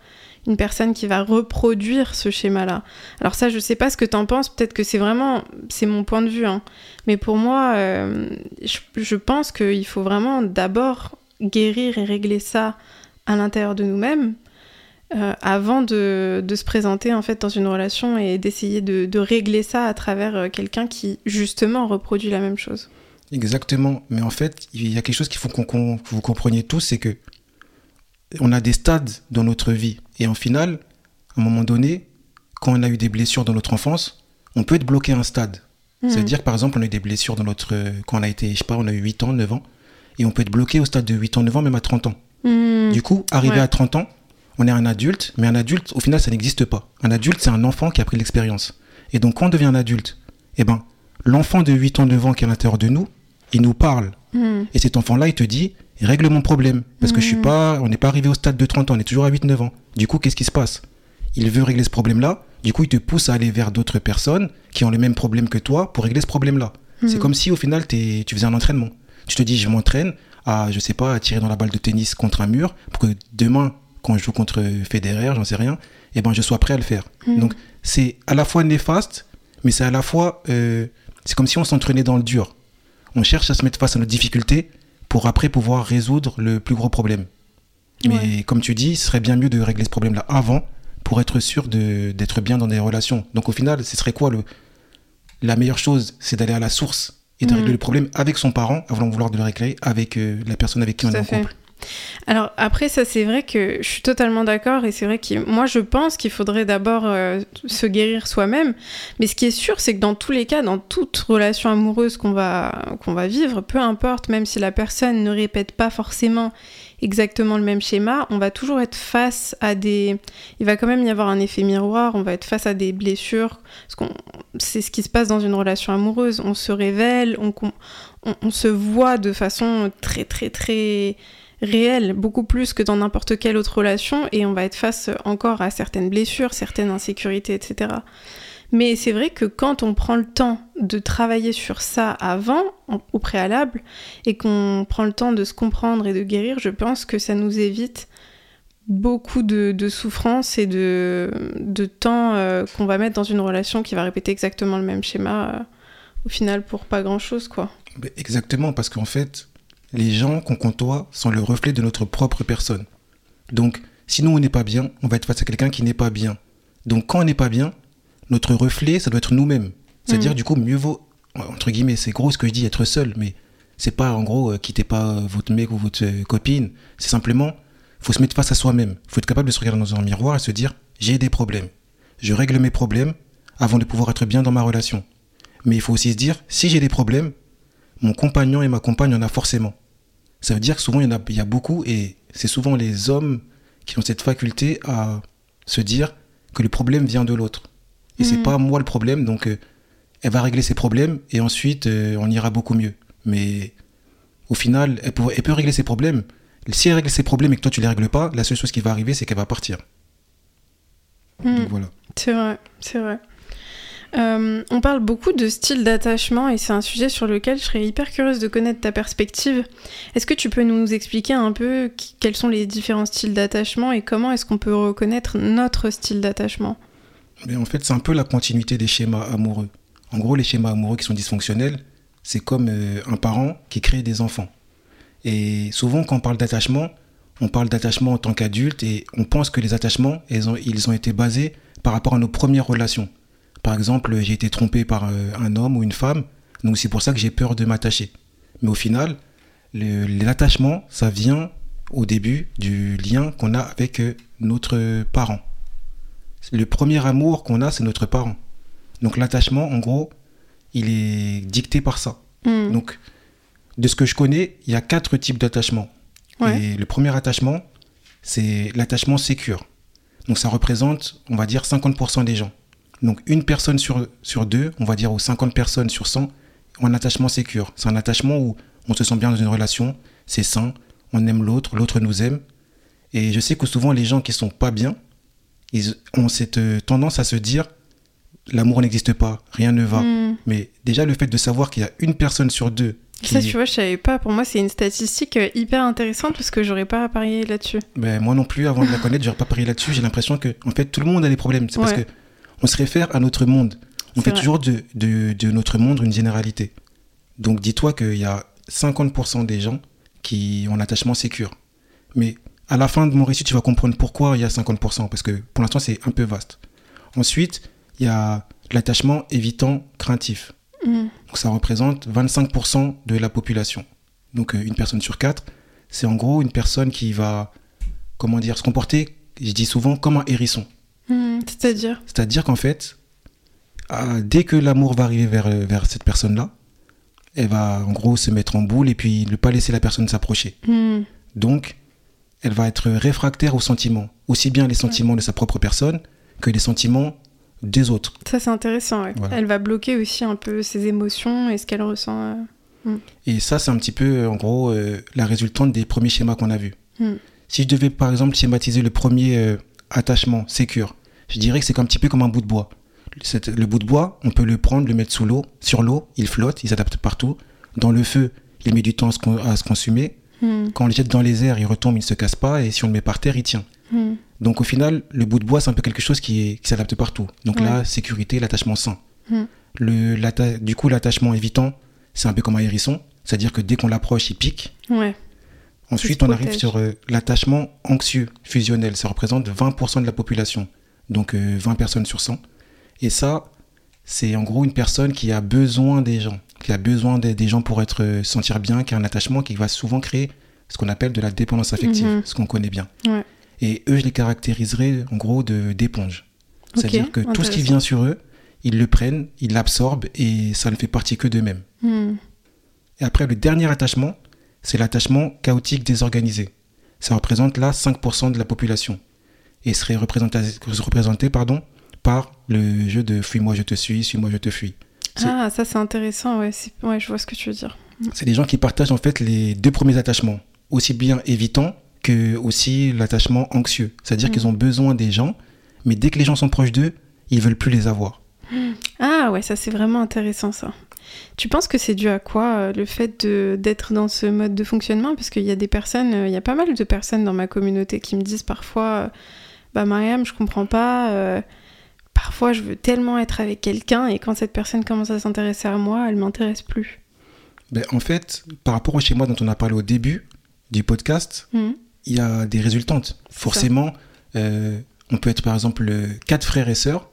[SPEAKER 1] une personne qui va reproduire ce schéma-là. Alors ça, je sais pas ce que t'en penses, peut-être que c'est vraiment, c'est mon point de vue, hein. mais pour moi, euh, je, pense qu'il faut vraiment d'abord guérir et régler ça à l'intérieur de nous-mêmes, euh, avant de, de, se présenter en fait dans une relation et d'essayer de, régler ça à travers euh, quelqu'un qui justement reproduit la même chose.
[SPEAKER 2] Exactement, mais en fait, il y a quelque chose qu'il faut qu'on, que vous compreniez tous, c'est que on a des stades dans notre vie. Et en final, à un moment donné, quand on a eu des blessures dans notre enfance, on peut être bloqué à un stade. Mmh. C'est-à-dire par exemple, on a eu des blessures dans notre. Quand on a été, je sais pas, on a eu 8 ans, 9 ans, et on peut être bloqué au stade de 8 ans, 9 ans, même à 30 ans. Mmh. Du coup, arrivé ouais. à 30 ans, on est un adulte, mais un adulte, au final, ça n'existe pas. Un adulte, c'est un enfant qui a pris l'expérience. Et donc, quand on devient un adulte, eh ben, l'enfant de 8 ans, 9 ans qui est à l'intérieur de nous, il nous parle. Mmh. Et cet enfant-là, il te dit, règle mon problème. Parce mmh. que je suis pas, on n'est pas arrivé au stade de 30 ans, on est toujours à 8-9 ans. Du coup, qu'est-ce qui se passe? Il veut régler ce problème-là. Du coup, il te pousse à aller vers d'autres personnes qui ont les mêmes problèmes que toi pour régler ce problème-là. Mmh. C'est comme si au final, tu faisais un entraînement. Tu te dis, je m'entraîne à, je sais pas, à tirer dans la balle de tennis contre un mur pour que demain, quand je joue contre Federer, j'en sais rien, eh ben je sois prêt à le faire. Mmh. Donc, c'est à la fois néfaste, mais c'est à la fois, euh, c'est comme si on s'entraînait dans le dur. On cherche à se mettre face à nos difficultés pour après pouvoir résoudre le plus gros problème. Mais ouais. comme tu dis, ce serait bien mieux de régler ce problème-là avant pour être sûr d'être bien dans des relations. Donc au final, ce serait quoi le, la meilleure chose C'est d'aller à la source et de mmh. régler le problème avec son parent avant de vouloir de le régler avec euh, la personne avec qui
[SPEAKER 1] Tout
[SPEAKER 2] on est en couple.
[SPEAKER 1] Alors après ça c'est vrai que je suis totalement d'accord et c'est vrai que moi je pense qu'il faudrait d'abord euh, se guérir soi-même. Mais ce qui est sûr c'est que dans tous les cas dans toute relation amoureuse qu'on va va vivre peu importe même si la personne ne répète pas forcément exactement le même schéma on va toujours être face à des il va quand même y avoir un effet miroir on va être face à des blessures c'est ce qui se passe dans une relation amoureuse. On se révèle on, on, on se voit de façon très très très réel, beaucoup plus que dans n'importe quelle autre relation, et on va être face encore à certaines blessures, certaines insécurités, etc. Mais c'est vrai que quand on prend le temps de travailler sur ça avant, au préalable, et qu'on prend le temps de se comprendre et de guérir, je pense que ça nous évite beaucoup de, de souffrance et de, de temps euh, qu'on va mettre dans une relation qui va répéter exactement le même schéma, euh, au final, pour pas grand-chose, quoi.
[SPEAKER 2] Exactement, parce qu'en fait, les gens qu'on côtoie sont le reflet de notre propre personne. Donc, si nous, on n'est pas bien, on va être face à quelqu'un qui n'est pas bien. Donc, quand on n'est pas bien, notre reflet, ça doit être nous-mêmes. C'est-à-dire, mmh. du coup, mieux vaut, entre guillemets, c'est gros ce que je dis, être seul, mais c'est pas, en gros, euh, quittez pas euh, votre mec ou votre euh, copine. C'est simplement, faut se mettre face à soi-même. faut être capable de se regarder dans un miroir et se dire, j'ai des problèmes. Je règle mes problèmes avant de pouvoir être bien dans ma relation. Mais il faut aussi se dire, si j'ai des problèmes, mon compagnon et ma compagne en a forcément. Ça veut dire que souvent, il y, en a, il y a beaucoup, et c'est souvent les hommes qui ont cette faculté à se dire que le problème vient de l'autre. Et mmh. c'est pas moi le problème, donc euh, elle va régler ses problèmes, et ensuite, euh, on ira beaucoup mieux. Mais au final, elle peut, elle peut, régler ses problèmes. Si elle règle ses problèmes et que toi, tu les règles pas, la seule chose qui va arriver, c'est qu'elle va partir.
[SPEAKER 1] Mmh. Donc voilà. C'est vrai, c'est vrai. Euh, on parle beaucoup de style d'attachement et c'est un sujet sur lequel je serais hyper curieuse de connaître ta perspective. Est-ce que tu peux nous expliquer un peu quels sont les différents styles d'attachement et comment est-ce qu'on peut reconnaître notre style d'attachement?
[SPEAKER 2] En fait, c'est un peu la continuité des schémas amoureux. En gros, les schémas amoureux qui sont dysfonctionnels, c'est comme euh, un parent qui crée des enfants. Et souvent, quand on parle d'attachement, on parle d'attachement en tant qu'adulte et on pense que les attachements, ils ont été basés par rapport à nos premières relations. Par exemple, j'ai été trompé par euh, un homme ou une femme, donc c'est pour ça que j'ai peur de m'attacher. Mais au final, l'attachement, ça vient au début du lien qu'on a avec euh, notre parent. Le premier amour qu'on a, c'est notre parent. Donc l'attachement, en gros, il est dicté par ça. Mm. Donc, de ce que je connais, il y a quatre types d'attachement. Ouais. Et le premier attachement, c'est l'attachement sécure. Donc ça représente, on va dire, 50% des gens. Donc une personne sur, sur deux, on va dire, ou 50 personnes sur 100, ont un attachement sécure. C'est un attachement où on se sent bien dans une relation, c'est sain, on aime l'autre, l'autre nous aime. Et je sais que souvent les gens qui sont pas bien, ils ont cette tendance à se dire l'amour n'existe pas, rien ne va. Mm. Mais déjà le fait de savoir qu'il y a une personne sur deux
[SPEAKER 1] Ça, tu vois, je savais pas. Pour moi, c'est une statistique euh, hyper intéressante parce que j'aurais pas parié là-dessus.
[SPEAKER 2] Ben, moi non plus, avant de la connaître, j'aurais pas parié là-dessus. J'ai l'impression que, en fait, tout le monde a des problèmes. C'est parce que on se réfère à notre monde. On fait
[SPEAKER 1] vrai.
[SPEAKER 2] toujours de, de, de notre monde une généralité. Donc, dis-toi qu'il y a 50% des gens qui ont l'attachement sécure. Mais à la fin de mon récit, tu vas comprendre pourquoi il y a 50%, parce que pour l'instant, c'est un peu vaste. Ensuite, il y a l'attachement évitant craintif.
[SPEAKER 1] Mm.
[SPEAKER 2] Donc ça représente 25% de la population. Donc euh, une personne sur quatre, c'est en gros une personne qui va, comment dire, se comporter, je dis souvent, comme un hérisson.
[SPEAKER 1] Mm, C'est-à-dire
[SPEAKER 2] C'est-à-dire qu'en fait, ah, dès que l'amour va arriver vers, vers cette personne-là, elle va en gros se mettre en boule et puis ne pas laisser la personne s'approcher.
[SPEAKER 1] Mm.
[SPEAKER 2] Donc, elle va être réfractaire aux sentiments, aussi bien les sentiments de sa propre personne que les sentiments des autres.
[SPEAKER 1] Ça, c'est intéressant. ouais.
[SPEAKER 2] Voilà.
[SPEAKER 1] Elle va bloquer aussi un peu ses émotions et ce qu'elle ressent. euh.
[SPEAKER 2] Et ça, c'est un petit peu, en gros, euh, la résultante des premiers schémas qu'on a vus.
[SPEAKER 1] Mm.
[SPEAKER 2] Si je devais, par exemple, schématiser le premier euh, attachement, sécure, je dirais que c'est un petit peu comme un bout de bois. Le bout de bois, on peut le prendre, le mettre sous l'eau, sur l'eau, il flotte, il s'adapte partout. Dans le feu, il met du temps à se, con- à se consumer.
[SPEAKER 1] Mm.
[SPEAKER 2] Quand on le jette dans les airs, il retombe, il ne se casse pas. Et si on le met par terre, il tient.
[SPEAKER 1] Mm.
[SPEAKER 2] Donc au final, le bout de bois, c'est un peu quelque chose qui, qui s'adapte partout. Donc
[SPEAKER 1] Ouais.
[SPEAKER 2] là, sécurité, l'attachement sain.
[SPEAKER 1] Mm.
[SPEAKER 2] Le, du coup, l'attachement évitant, c'est un peu comme un hérisson. C'est-à-dire que dès qu'on l'approche, il pique.
[SPEAKER 1] Ouais.
[SPEAKER 2] Ensuite, on arrive sur euh, l'attachement anxieux fusionnel. Ça représente 20% de la population. Donc euh, 20 personnes sur 100. Et ça, c'est en gros une personne qui a besoin des gens. Qui a besoin des, des gens pour être euh, se sentir bien, qui a un attachement qui va souvent créer ce qu'on appelle de la dépendance affective,
[SPEAKER 1] Mhm.
[SPEAKER 2] ce qu'on connaît bien.
[SPEAKER 1] Ouais.
[SPEAKER 2] Et eux, je les caractériserais en gros de d'éponge. C'est-à-dire que tout ce qui vient sur eux, ils le prennent, ils l'absorbent et ça ne fait partie que d'eux-mêmes.
[SPEAKER 1] Mm.
[SPEAKER 2] Et après, le dernier attachement, c'est l'attachement chaotique désorganisé. Ça représente là 5% de la population. Et serait représenté, représenté pardon, par le jeu de fuis-moi, je te suis, suis-moi, je te fuis.
[SPEAKER 1] Ah, ça, c'est intéressant. Ouais. je vois ce que tu veux dire.
[SPEAKER 2] C'est des gens qui partagent en fait les deux premiers attachements, aussi bien évitant que aussi l'attachement anxieux. C'est-à-dire
[SPEAKER 1] Mm.
[SPEAKER 2] qu'ils ont besoin des gens, mais dès que les gens sont proches d'eux, ils veulent plus les avoir.
[SPEAKER 1] Ah ouais, ça c'est vraiment intéressant ça. Tu penses que c'est dû à quoi euh, le fait d'être dans ce mode de fonctionnement? Parce qu'il y a des personnes, euh, il y a pas mal de personnes dans ma communauté qui me disent parfois, euh, bah Mariam, je comprends pas. euh, parfois, je veux tellement être avec quelqu'un et quand cette personne commence à s'intéresser à moi, elle m'intéresse plus.
[SPEAKER 2] Ben, en fait, par rapport au schéma dont on a parlé au début du podcast,
[SPEAKER 1] Mhm.
[SPEAKER 2] il y a des résultantes. Forcément, euh, on peut être par exemple quatre frères et sœurs.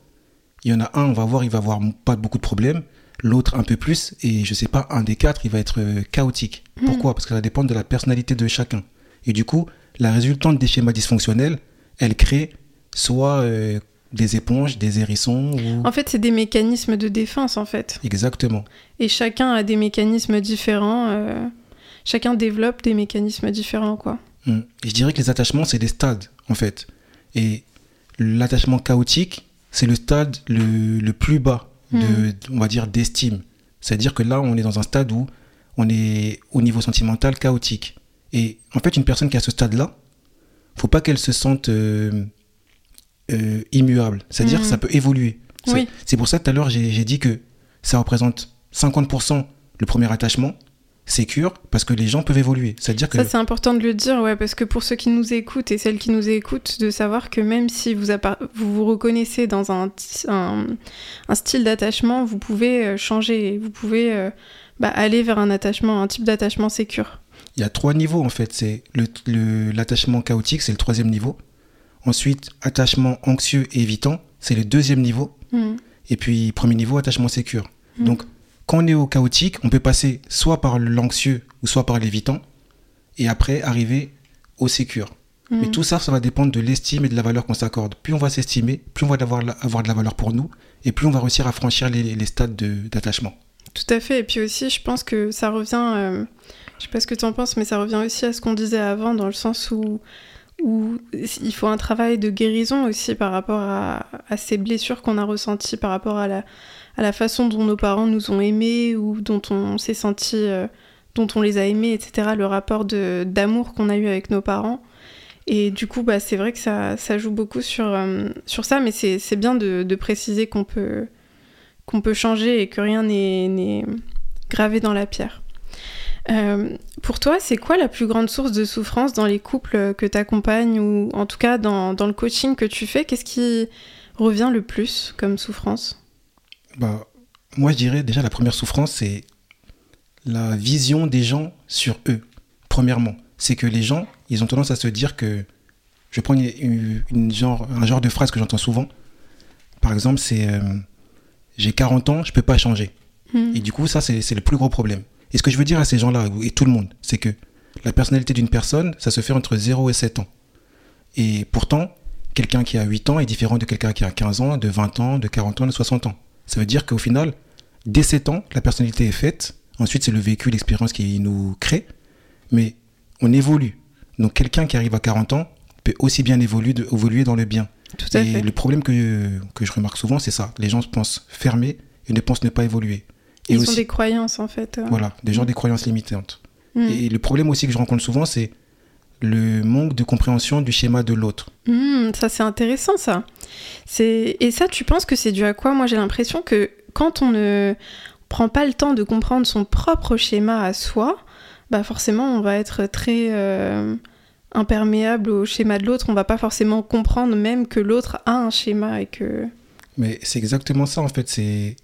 [SPEAKER 2] Il y en a un, on va voir, il va avoir pas beaucoup de problèmes. L'autre un peu plus. Et je sais pas, un des quatre, il va être euh, chaotique.
[SPEAKER 1] Mhm.
[SPEAKER 2] Pourquoi? Parce que ça dépend de la personnalité de chacun. Et du coup, la résultante des schémas dysfonctionnels, elle crée soit euh, des éponges, des hérissons. Ou...
[SPEAKER 1] En fait, c'est des mécanismes de défense en fait.
[SPEAKER 2] Exactement.
[SPEAKER 1] Et chacun a des mécanismes différents. euh, Chacun développe des mécanismes différents quoi.
[SPEAKER 2] Mm. Et je dirais que les attachements, c'est des stades, en fait. Et l'attachement chaotique, c'est le stade le, le plus bas, de, on va dire, d'estime. C'est-à-dire que là, on est dans un stade où on est au niveau sentimental chaotique. Et en fait, une personne qui a ce stade-là, faut pas qu'elle se sente euh, euh, immuable. C'est-à-dire que ça peut évoluer. C'est-
[SPEAKER 1] Oui.
[SPEAKER 2] C'est pour ça tout à l'heure, j'ai j'ai dit que ça représente 50% le premier attachement, sécure, parce que les gens peuvent évoluer. C'est-à-dire que...
[SPEAKER 1] Ça, c'est important de le dire, ouais, parce que pour ceux qui nous écoutent et celles qui nous écoutent, de savoir que même si vous vous, vous reconnaissez dans un, t- un, un style d'attachement, vous pouvez euh, changer, vous pouvez euh, bah, aller vers un attachement, un type d'attachement sécure.
[SPEAKER 2] Il y a trois niveaux en fait. C'est le- le- l'attachement chaotique, c'est le troisième niveau. Ensuite, attachement anxieux et évitant, c'est le deuxième niveau.
[SPEAKER 1] Mhm.
[SPEAKER 2] Et puis, premier niveau, attachement sécure.
[SPEAKER 1] Mhm.
[SPEAKER 2] Donc, quand on est au chaotique, on peut passer soit par l'anxieux ou soit par l'évitant, et après arriver au sécure. Mais
[SPEAKER 1] Mhm.
[SPEAKER 2] tout ça, ça va dépendre de l'estime et de la valeur qu'on s'accorde. Plus on va s'estimer, plus on va avoir, avoir de la valeur pour nous, et plus on va réussir à franchir les, les stades de- d'attachement.
[SPEAKER 1] Tout à fait. Et puis aussi, je pense que ça revient. euh, je sais pas ce que tu en penses, mais ça revient aussi à ce qu'on disait avant, dans le sens où, où il faut un travail de guérison aussi par rapport à, à ces blessures qu'on a ressenties, par rapport à la, à la façon dont nos parents nous ont aimés ou dont on s'est senti. euh, dont on les a aimés, etc. Le rapport d'amour qu'on a eu avec nos parents. Et du coup, bah, c'est vrai que ça, joue beaucoup sur, euh, sur ça, mais c'est bien de, préciser qu'on peut, changer et que rien n'est gravé dans la pierre. Euh, pour toi, c'est quoi la plus grande source de souffrance dans les couples que tu accompagnes ou en tout cas dans, le coaching que tu fais? Qu'est-ce qui revient le plus comme souffrance?
[SPEAKER 2] Bah, Moi, je dirais déjà la première souffrance, c'est la vision des gens sur eux. Premièrement, c'est que les gens, ils ont tendance à se dire que. Je prends une, genre, un genre de phrase que j'entends souvent. Par exemple, c'est euh, J'ai 40 ans, je peux pas changer. Hmm. Et du coup, ça, c'est le plus gros problème. Et ce que je veux dire à ces gens-là, et tout le monde, c'est que la personnalité d'une personne, ça se fait entre 0 et 7 ans. Et pourtant, quelqu'un qui a 8 ans est différent de quelqu'un qui a 15 ans, de 20 ans, de 40 ans, de 60 ans. Ça veut dire qu'au final, dès 7 ans, la personnalité est faite. Ensuite, c'est le véhicule, l'expérience qui nous crée. Mais on évolue. Donc, quelqu'un qui arrive à 40 ans peut aussi bien évoluer, évoluer dans le bien.
[SPEAKER 1] Tout à
[SPEAKER 2] et le problème que, que je remarque souvent, c'est ça. Les gens pensent fermer et ne pensent ne pas évoluer.
[SPEAKER 1] Et Ils ont des croyances, en fait. Euh.
[SPEAKER 2] Voilà, des gens des croyances limitantes. Mm. Et le problème aussi que je rencontre souvent, c'est le manque de compréhension du schéma de l'autre.
[SPEAKER 1] Mm, ça, c'est intéressant, ça. Et ça, tu penses que c'est dû à quoi? Moi, j'ai l'impression que quand on ne prend pas le temps de comprendre son propre schéma à soi, bah forcément, on va être très euh, imperméable au schéma de l'autre. On va pas forcément comprendre même que l'autre a un schéma et que...
[SPEAKER 2] Mais c'est exactement ça, en fait. C'est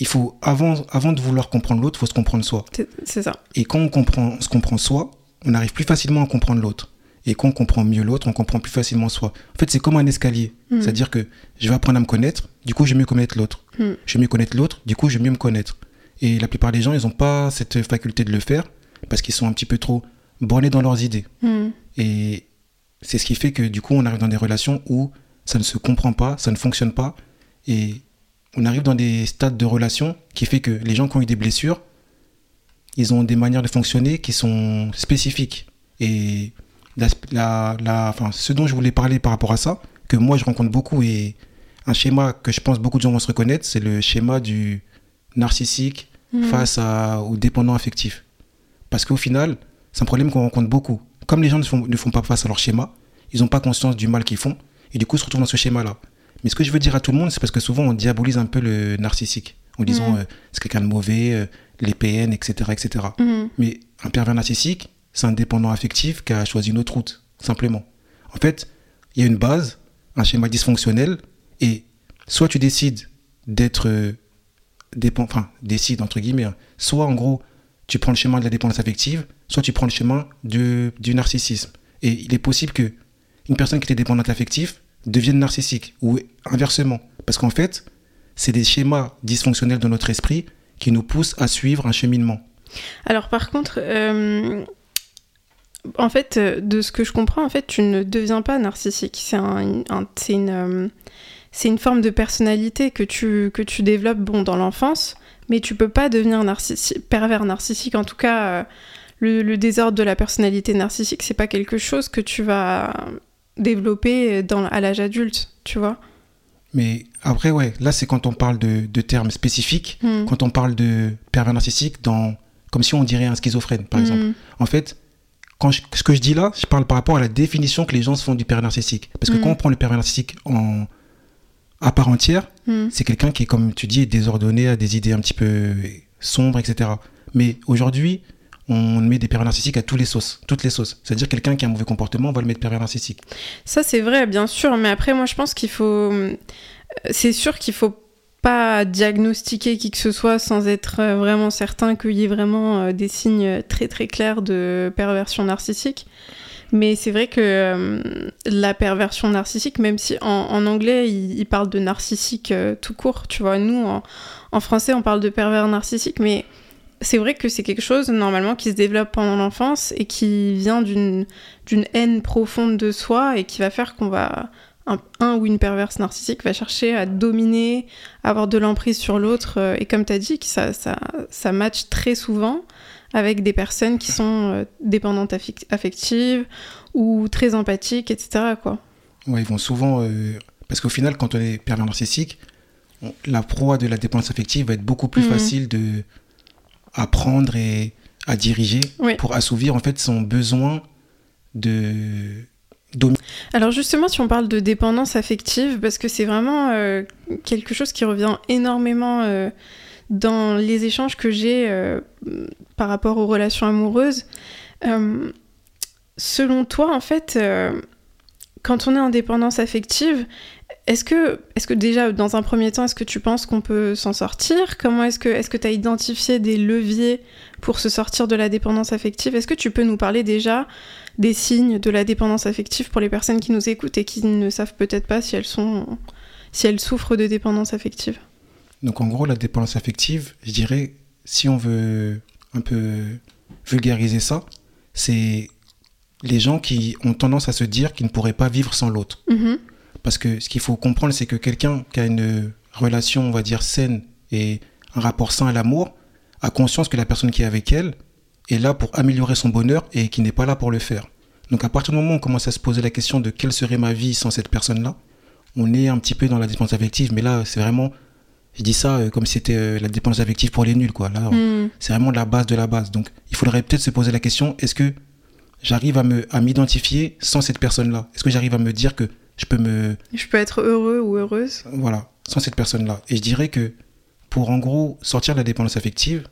[SPEAKER 2] il faut, avant, avant de vouloir comprendre l'autre, il faut se comprendre soi.
[SPEAKER 1] C'est ça.
[SPEAKER 2] Et quand on comprend, se comprend soi, on arrive plus facilement à comprendre l'autre. Et quand on comprend mieux l'autre, on comprend plus facilement soi. En fait, c'est comme un escalier. Hmm. C'est-à-dire que je vais apprendre à me connaître, du coup, je vais mieux connaître l'autre. Hmm. Je vais mieux connaître l'autre, du coup, je vais mieux me connaître. Et la plupart des gens, ils n'ont pas cette faculté de le faire parce qu'ils sont un petit peu trop bornés dans leurs idées. Hmm. Et c'est ce qui fait que, du coup, on arrive dans des relations où ça ne se comprend pas, ça ne fonctionne pas. Et on arrive dans des stades de relation qui fait que les gens qui ont eu des blessures, ils ont des manières de fonctionner qui sont spécifiques. Et la, la, enfin, ce dont je voulais parler par rapport à ça, que moi je rencontre beaucoup et un schéma que je pense beaucoup de gens vont se reconnaître, c'est le schéma du narcissique mmh. face à, au dépendant affectif. Parce qu'au final, c'est un problème qu'on rencontre beaucoup. Comme les gens ne font, ne font pas face à leur schéma, ils n'ont pas conscience du mal qu'ils font, et du coup se retrouvent dans ce schéma-là. Mais ce que je veux dire à tout le monde, c'est parce que souvent on diabolise un peu le narcissique en disant mm. euh, c'est quelqu'un de mauvais, euh, les PN, etc. etc. Mm. Mais un pervers narcissique, c'est un dépendant affectif qui a choisi une autre route, simplement. En fait, il y a une base, un schéma dysfonctionnel, et soit tu décides d'être euh, dépendant, enfin, décide entre guillemets, hein. soit en gros, tu prends le chemin de la dépendance affective, soit tu prends le chemin du narcissisme. Et il est possible que une personne qui était dépendante affective deviennent narcissiques ou inversement. Parce qu'en fait, c'est des schémas dysfonctionnels de notre esprit qui nous poussent à suivre un cheminement.
[SPEAKER 1] Alors par contre, euh, en fait, euh, de ce que je comprends, en fait, tu ne deviens pas narcissique. C'est un, une, euh, une forme de personnalité que tu, que tu développes bon, dans l'enfance, mais tu peux pas devenir narcissique, pervers narcissique. En tout cas, le, le, désordre de la personnalité narcissique, c'est pas quelque chose que tu vas développer dans, à l'âge adulte, tu vois.
[SPEAKER 2] Mais après, ouais, là, c'est quand on parle de, de termes spécifiques, hmm. quand on parle de pervers narcissique, dans, comme si on dirait un schizophrène, par hmm. exemple. En fait, quand ce que je dis là, je parle par rapport à la définition que les gens se font du pervers narcissique. Parce que hmm. quand on prend le pervers narcissique en, à part entière, c'est quelqu'un qui est, comme tu dis, est désordonné, a des idées un petit peu sombres, etc. Mais aujourd'hui, on met des pervers narcissiques à tous les sauces, toutes les sauces. C'est-à-dire quelqu'un qui a un mauvais comportement, on va le mettre pervers narcissique.
[SPEAKER 1] Ça c'est vrai, bien sûr, mais après moi je pense qu'il faut, c'est sûr qu'il faut pas diagnostiquer qui que ce soit sans être euh, vraiment certain qu'il y ait vraiment euh, des signes très très clairs de perversion narcissique. Mais c'est vrai que euh, la perversion narcissique, même si en, anglais ils parlent de narcissique tout court, tu vois, nous en, en, français on parle de pervers narcissique, mais c'est vrai que c'est quelque chose normalement qui se développe pendant l'enfance et qui vient d'une haine profonde de soi et qui va faire qu'on va un, ou une perverse narcissique va chercher à dominer, avoir de l'emprise sur l'autre euh, et comme tu as dit ça, ça, ça match très souvent avec des personnes qui sont euh, dépendantes affectives ou très empathiques, etc. Quoi.
[SPEAKER 2] Ouais, ils vont souvent... Euh, parce qu'au final, quand on est pervers narcissique, la proie de la dépendance affective va être beaucoup plus mmh. facile de apprendre et à diriger pour assouvir en fait son besoin de
[SPEAKER 1] alors justement, si on parle de dépendance affective, parce que c'est vraiment euh, quelque chose qui revient énormément euh, dans les échanges que j'ai euh, par rapport aux relations amoureuses, selon toi, en fait, quand on est en dépendance affective, est-ce que, est que déjà, dans un premier temps, est-ce que tu penses qu'on peut s'en sortir? Comment est-ce que est-ce que tu as identifié des leviers pour se sortir de la dépendance affective? Est-ce que tu peux nous parler déjà des signes de la dépendance affective pour les personnes qui nous écoutent et qui ne savent peut-être pas si elles sont si elles souffrent de dépendance affective
[SPEAKER 2] Donc en gros, la dépendance affective, je dirais, si on veut un peu vulgariser ça, c'est les gens qui ont tendance à se dire qu'ils ne pourraient pas vivre sans l'autre.
[SPEAKER 1] Mhm.
[SPEAKER 2] Parce que ce qu'il faut comprendre, c'est que quelqu'un qui a une relation, on va dire, saine et un rapport sain à l'amour, a conscience que la personne qui est avec elle est là pour améliorer son bonheur et qui n'est pas là pour le faire. Donc à partir du moment où on commence à se poser la question de quelle serait ma vie sans cette personne-là, on est un petit peu dans la dépendance affective, mais là c'est vraiment, je dis ça euh, comme si c'était euh, la dépendance affective pour les nuls, quoi. Là,
[SPEAKER 1] Mm.
[SPEAKER 2] c'est vraiment la base de la base. Donc il faudrait peut-être se poser la question, est-ce que j'arrive à me à m'identifier sans cette personne-là? Est-ce que j'arrive à me dire que je peux me
[SPEAKER 1] Je peux être heureux ou heureuse?
[SPEAKER 2] Voilà, sans cette personne-là. Et je dirais que pour en gros sortir de la dépendance affective,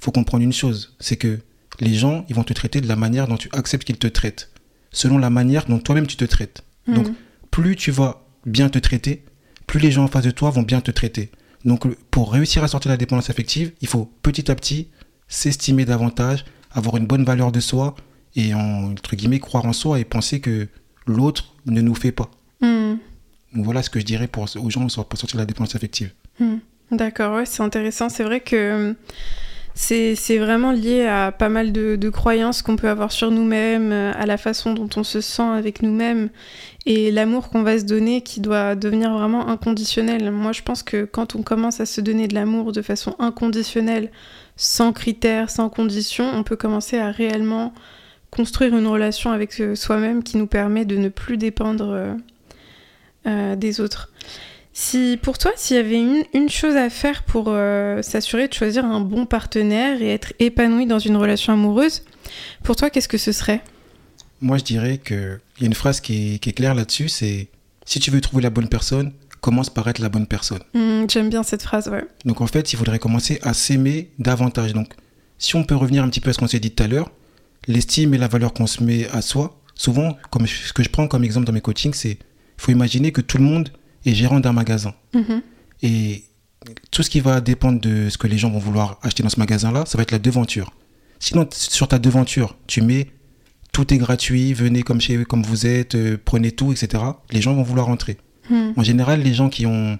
[SPEAKER 2] faut comprendre une chose, c'est que les gens, ils vont te traiter de la manière dont tu acceptes qu'ils te traitent, selon la manière dont toi-même tu te traites. Donc
[SPEAKER 1] Mm.
[SPEAKER 2] plus tu vas bien te traiter, plus les gens en face de toi vont bien te traiter. Donc pour réussir à sortir de la dépendance affective, il faut petit à petit s'estimer davantage, avoir une bonne valeur de soi et en, entre guillemets croire en soi et penser que l'autre ne nous fait pas.
[SPEAKER 1] Mm.
[SPEAKER 2] Donc voilà ce que je dirais pour, aux gens pour sortir de la dépendance affective.
[SPEAKER 1] Hmm. D'accord, ouais, c'est intéressant. C'est vrai que c'est vraiment lié à pas mal de, croyances qu'on peut avoir sur nous-mêmes, à la façon dont on se sent avec nous-mêmes et l'amour qu'on va se donner qui doit devenir vraiment inconditionnel. Moi, je pense que quand on commence à se donner de l'amour de façon inconditionnelle, sans critères, sans conditions, on peut commencer à réellement construire une relation avec euh, soi-même qui nous permet de ne plus dépendre euh, euh, des autres. Si pour toi, s'il y avait une, une chose à faire pour euh, s'assurer de choisir un bon partenaire et être épanoui dans une relation amoureuse, pour toi, qu'est-ce que ce serait?
[SPEAKER 2] Moi, je dirais qu'il y a une phrase qui est, qui est claire là-dessus, c'est si tu veux trouver la bonne personne, commence par être la bonne personne.
[SPEAKER 1] Hmm, J'aime bien cette phrase, ouais.
[SPEAKER 2] Donc en fait, il faudrait commencer à s'aimer davantage. Donc si on peut revenir un petit peu à ce qu'on s'est dit tout à l'heure, l'estime et la valeur qu'on se met à soi, souvent, comme ce que je prends comme exemple dans mes coachings, c'est faut imaginer que tout le monde gérant d'un magasin.
[SPEAKER 1] Mhm.
[SPEAKER 2] Et tout ce qui va dépendre de ce que les gens vont vouloir acheter dans ce magasin-là, ça va être la devanture. Sinon, sur ta devanture, tu mets tout est gratuit, venez comme, chez, comme vous êtes, euh, prenez tout, etc. Les gens vont vouloir rentrer.
[SPEAKER 1] Hmm.
[SPEAKER 2] En général, les gens qui, ont,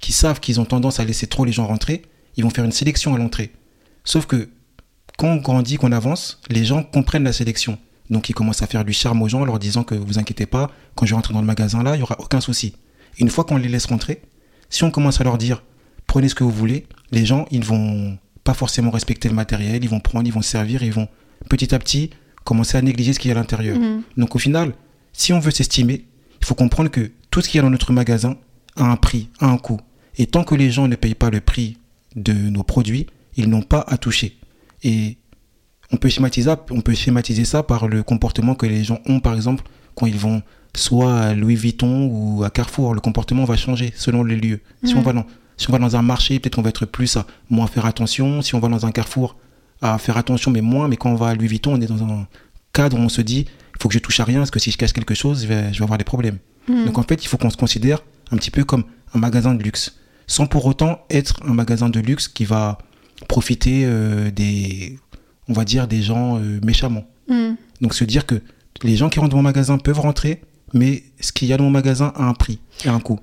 [SPEAKER 2] qui savent qu'ils ont tendance à laisser trop les gens rentrer, ils vont faire une sélection à l'entrée. Sauf que quand on grandit, qu'on avance, les gens comprennent la sélection. Donc ils commencent à faire du charme aux gens en leur disant que vous inquiétez pas, quand je rentre dans le magasin là, il n'y aura aucun souci. Une fois qu'on les laisse rentrer, si on commence à leur dire prenez ce que vous voulez, les gens ils vont pas forcément respecter le matériel, ils vont prendre, ils vont se servir, ils vont petit à petit commencer à négliger ce qu'il y a à l'intérieur.
[SPEAKER 1] Mhm.
[SPEAKER 2] Donc au final, si on veut s'estimer, il faut comprendre que tout ce qu'il y a dans notre magasin a un prix, a un coût. Et tant que les gens ne payent pas le prix de nos produits, ils n'ont pas à toucher. Et on peut, schématiser, on peut schématiser ça par le comportement que les gens ont, par exemple, quand ils vont soit à Louis Vuitton ou à Carrefour. Le comportement va changer selon les lieux. Si, on va dans, si on va dans un marché, peut-être qu'on va être plus à moins faire attention. Si on va dans un Carrefour, à faire attention, mais moins. Mais quand on va à Louis Vuitton, on est dans un cadre où on se dit il faut que je touche à rien, parce que si je cache quelque chose, je vais, je vais avoir des problèmes.
[SPEAKER 1] Hmm.
[SPEAKER 2] Donc en fait, il faut qu'on se considère un petit peu comme un magasin de luxe, sans pour autant être un magasin de luxe qui va profiter euh, des, on va dire, des gens euh, méchamment.
[SPEAKER 1] Hmm.
[SPEAKER 2] Donc se dire que les gens qui rentrent dans mon magasin peuvent rentrer, mais ce qu'il y a dans mon magasin a un prix et un coût.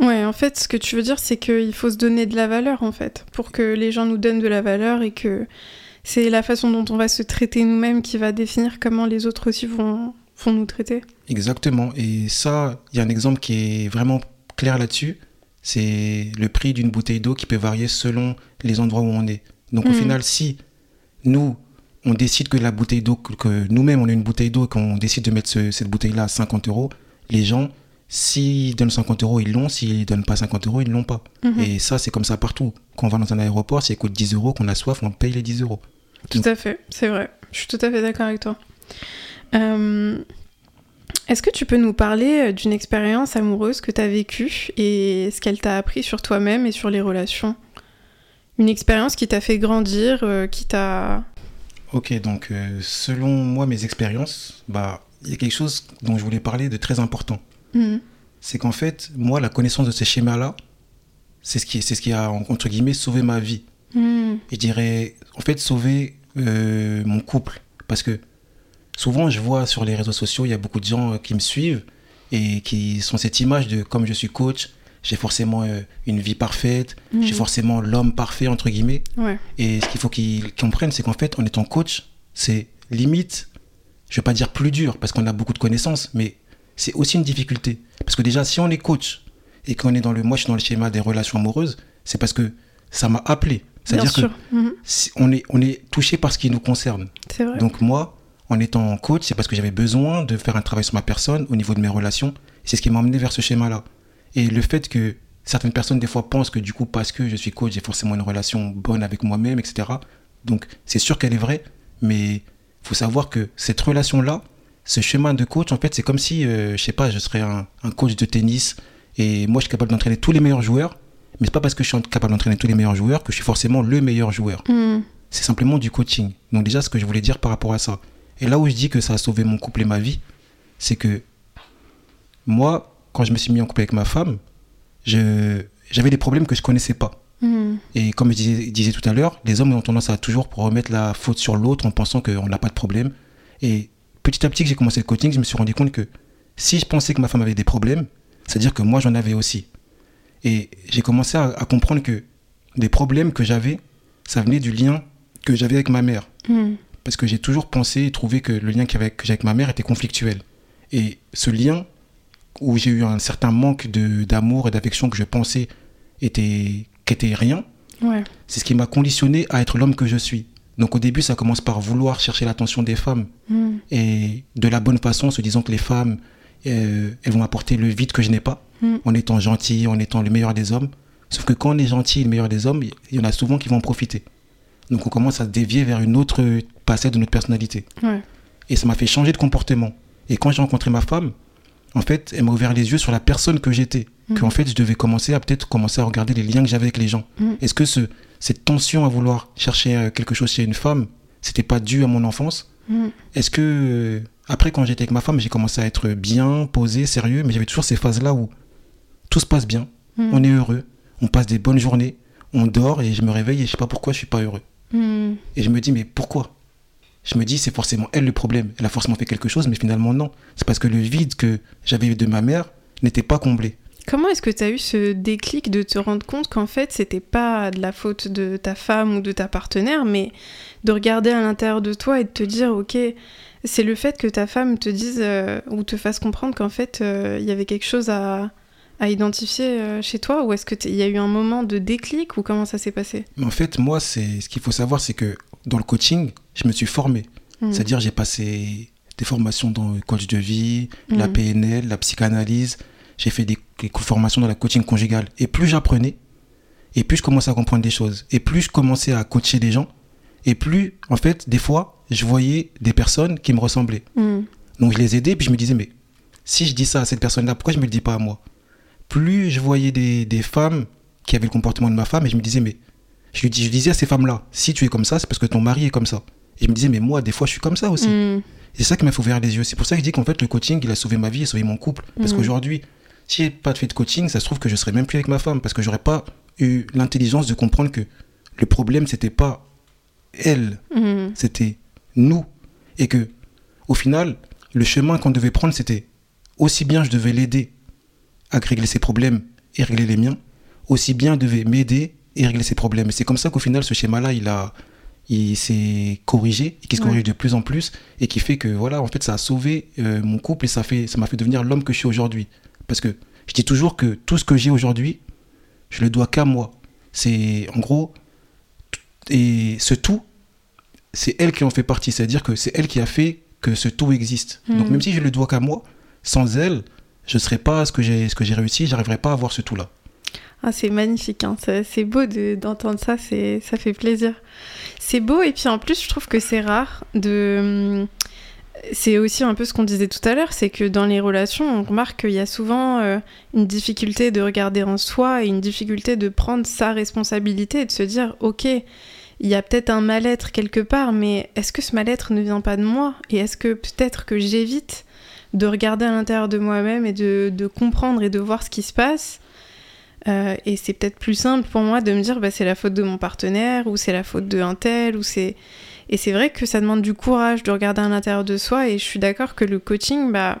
[SPEAKER 1] Ouais, en fait, ce que tu veux dire, c'est qu'il faut se donner de la valeur, en fait, pour que les gens nous donnent de la valeur et que c'est la façon dont on va se traiter nous-mêmes qui va définir comment les autres aussi vont, vont nous traiter.
[SPEAKER 2] Exactement. Et ça, il y a un exemple qui est vraiment clair là-dessus. C'est le prix d'une bouteille d'eau qui peut varier selon les endroits où on est. Donc au
[SPEAKER 1] Mhm.
[SPEAKER 2] final, si nous, on décide que la bouteille d'eau, que- nous-mêmes on a une bouteille d'eau et qu'on décide de mettre ce- cette bouteille-là à 50 euros, les gens, s'ils donnent 50 euros, ils l'ont. S'ils donnent pas 50 euros, ils l'ont pas.
[SPEAKER 1] Mhm.
[SPEAKER 2] Et ça, c'est comme ça partout. Quand on va dans un aéroport, si ça coûte 10 euros, qu'on a soif, on paye les 10 euros.
[SPEAKER 1] Tout à fait, c'est vrai. Je suis tout à fait d'accord avec toi. Euh, Est-ce que tu peux nous parler euh, d'une expérience amoureuse que tu as vécue et ce qu'elle t'a appris sur toi-même et sur les relations? Une expérience qui t'a fait grandir, euh, qui t'a...
[SPEAKER 2] Ok, donc euh, selon moi, mes expériences, bah, il y a quelque chose dont je voulais parler de très important.
[SPEAKER 1] Mhm.
[SPEAKER 2] C'est qu'en fait, moi, la connaissance de ces schémas-là, c'est ce, qui, c'est ce qui a, entre guillemets, sauvé ma vie.
[SPEAKER 1] Mhm.
[SPEAKER 2] je dirais, en fait, sauver euh, mon couple. Parce que souvent, je vois sur les réseaux sociaux, il y a beaucoup de gens euh, qui me suivent et qui sont cette image de comme je suis coach, j'ai forcément euh, une vie parfaite,
[SPEAKER 1] Mhm.
[SPEAKER 2] j'ai forcément l'homme parfait, entre guillemets.
[SPEAKER 1] Ouais.
[SPEAKER 2] Et ce qu'il faut qu'ils comprennent, c'est qu'en fait, en étant coach, c'est limite, je vais pas dire plus dur, parce qu'on a beaucoup de connaissances, mais c'est aussi une difficulté. Parce que déjà, si on est coach et qu'on est dans le, moi je suis dans le schéma des relations amoureuses, c'est parce que ça m'a appelé. C'est-à-dire que.
[SPEAKER 1] Mhm.
[SPEAKER 2] si on est, on est touché par ce qui nous concerne.
[SPEAKER 1] Vrai.
[SPEAKER 2] Donc moi, en étant coach, c'est parce que j'avais besoin de faire un travail sur ma personne au niveau de mes relations. C'est ce qui m'a emmené vers ce schéma-là. Et le fait que certaines personnes, des fois, pensent que du coup, parce que je suis coach, j'ai forcément une relation bonne avec moi-même, etc. Donc c'est sûr qu'elle est vraie, mais il faut savoir que cette relation-là, ce chemin de coach, en fait, c'est comme si, euh, je sais pas, je serais un, un coach de tennis et moi, je suis capable d'entraîner tous les meilleurs joueurs. Mais c'est pas parce que je suis capable d'entraîner tous les meilleurs joueurs que je suis forcément le meilleur joueur
[SPEAKER 1] Mhm.
[SPEAKER 2] c'est simplement du coaching. Donc déjà, ce que je voulais dire par rapport à ça. Et là où je dis que ça a sauvé mon couple et ma vie, c'est que moi, quand je me suis mis en couple avec ma femme, j'avais des problèmes que je connaissais pas.
[SPEAKER 1] Mhm.
[SPEAKER 2] Et comme je disais, disais tout à l'heure, les hommes ont tendance à toujours remettre la faute sur l'autre en pensant qu'on n'a pas de problème. Et petit à petit que j'ai commencé le coaching, je me suis rendu compte que si je pensais que ma femme avait des problèmes, c'est-à-dire que moi j'en avais aussi. Et j'ai commencé à, à comprendre que des problèmes que j'avais, ça venait du lien que j'avais avec ma mère.
[SPEAKER 1] Mhm.
[SPEAKER 2] Parce que j'ai toujours pensé et trouvé que le lien que j'ai avec ma mère était conflictuel. Et ce lien, où j'ai eu un certain manque de- d'amour et d'affection que je pensais était, qu'était rien,
[SPEAKER 1] Ouais.
[SPEAKER 2] c'est ce qui m'a conditionné à être l'homme que je suis. Donc au début, ça commence par vouloir chercher l'attention des femmes
[SPEAKER 1] Mhm.
[SPEAKER 2] et de la bonne façon, en se disant que les femmes, euh, elles vont apporter le vide que je n'ai pas,
[SPEAKER 1] Mm.
[SPEAKER 2] en étant gentil, en étant le meilleur des hommes. Sauf que quand on est gentil et le meilleur des hommes, il y en a souvent qui vont en profiter. Donc on commence à se dévier vers une autre facette de notre personnalité.
[SPEAKER 1] Ouais.
[SPEAKER 2] Et ça m'a fait changer de comportement. Et quand j'ai rencontré ma femme, en fait, elle m'a ouvert les yeux sur la personne que j'étais.
[SPEAKER 1] Mhm.
[SPEAKER 2] Qu'en fait, je devais commencer à peut-être commencer à regarder les liens que j'avais avec les gens.
[SPEAKER 1] Mhm.
[SPEAKER 2] Est-ce que ce, cette tension à vouloir chercher euh, quelque chose chez une femme, c'était pas dû à mon enfance?
[SPEAKER 1] Mhm.
[SPEAKER 2] Est-ce que, euh, après, quand j'étais avec ma femme, j'ai commencé à être bien, posé, sérieux, mais j'avais toujours ces phases-là où tout se passe bien, on est heureux, on passe des bonnes journées, on dort et je me réveille et je sais pas pourquoi je suis pas heureux. Et je me dis, mais pourquoi? Je me dis, c'est forcément elle le problème. Elle a forcément fait quelque chose, mais finalement, non. C'est parce que le vide que j'avais de ma mère n'était pas comblé.
[SPEAKER 1] Comment est-ce que tu as eu ce déclic de te rendre compte qu'en fait, c'était pas de la faute de ta femme ou de ta partenaire, mais de regarder à l'intérieur de toi et de te dire, ok, c'est le fait que ta femme te dise euh, ou te fasse comprendre qu'en fait, euh, il y avait quelque chose à, à identifier euh, chez toi Ou est-ce qu'il y a eu un moment de déclic ou comment ça s'est passé?
[SPEAKER 2] Mais en fait, moi, c'est ce qu'il faut savoir, c'est que dans le coaching, je me suis formé.
[SPEAKER 1] Mhm.
[SPEAKER 2] C'est-à-dire, j'ai passé des formations dans le coach de vie, la
[SPEAKER 1] Mhm.
[SPEAKER 2] PNL, la psychanalyse. J'ai fait des, des formations dans la coaching conjugal. Et plus j'apprenais, et plus je commençais à comprendre des choses. Et plus je commençais à coacher des gens, et plus, en fait, des fois, je voyais des personnes qui me ressemblaient.
[SPEAKER 1] Mhm.
[SPEAKER 2] Donc je les aidais, puis je me disais, mais si je dis ça à cette personne-là, pourquoi je me le dis pas à moi? Plus je voyais des, des femmes qui avaient le comportement de ma femme, et je me disais, mais je, lui dis, je disais à ces femmes-là, si tu es comme ça, c'est parce que ton mari est comme ça. Et je me disais, mais moi, des fois, je suis comme ça aussi. Et C'est ça qui m'a fait ouvrir les yeux. C'est pour ça que je dis qu'en fait, le coaching, il a sauvé ma vie, a sauvé mon couple. Parce
[SPEAKER 1] Mhm.
[SPEAKER 2] qu'aujourd'hui, si j'ai pas fait de coaching, ça se trouve que je serais même plus avec ma femme, parce que j'aurais pas eu l'intelligence de comprendre que le problème, c'était pas elle,
[SPEAKER 1] Mhm.
[SPEAKER 2] c'était nous. Et que, au final, le chemin qu'on devait prendre, c'était aussi bien je devais l'aider à régler ses problèmes et régler les miens, aussi bien elle devait m'aider et régler ses problèmes. Et c'est comme ça qu'au final, ce schéma-là, il a, il s'est corrigé et qui se
[SPEAKER 1] Ouais.
[SPEAKER 2] corrige de plus en plus et qui fait que, voilà, en fait, ça a sauvé euh, mon couple et ça fait, ça m'a fait devenir l'homme que je suis aujourd'hui. Parce que je dis toujours que tout ce que j'ai aujourd'hui, je le dois qu'à moi. C'est, en gros, et ce tout, c'est elle qui en fait partie. C'est-à-dire que c'est elle qui a fait que ce tout existe. Donc
[SPEAKER 1] Mhm.
[SPEAKER 2] même si je le dois qu'à moi, sans elle, je ne serais pas ce que j'ai ce que j'ai réussi, j'arriverais pas à avoir ce tout-là.
[SPEAKER 1] Ah, c'est magnifique, hein. c'est beau de- d'entendre ça, c'est ça fait plaisir. C'est beau et puis en plus je trouve que c'est rare de c'est aussi un peu ce qu'on disait tout à l'heure, c'est que dans les relations, on remarque qu'il y a souvent euh, une difficulté de regarder en soi et une difficulté de prendre sa responsabilité et de se dire, ok, il y a peut-être un mal-être quelque part, mais est-ce que ce mal-être ne vient pas de moi? Et est-ce que peut-être que j'évite de regarder à l'intérieur de moi-même et de, de, comprendre et de voir ce qui se passe? Euh, et c'est peut-être plus simple pour moi de me dire bah, c'est la faute de mon partenaire ou c'est la faute de un tel ou c'est et c'est vrai que ça demande du courage de regarder à l'intérieur de soi et je suis d'accord que le coaching bah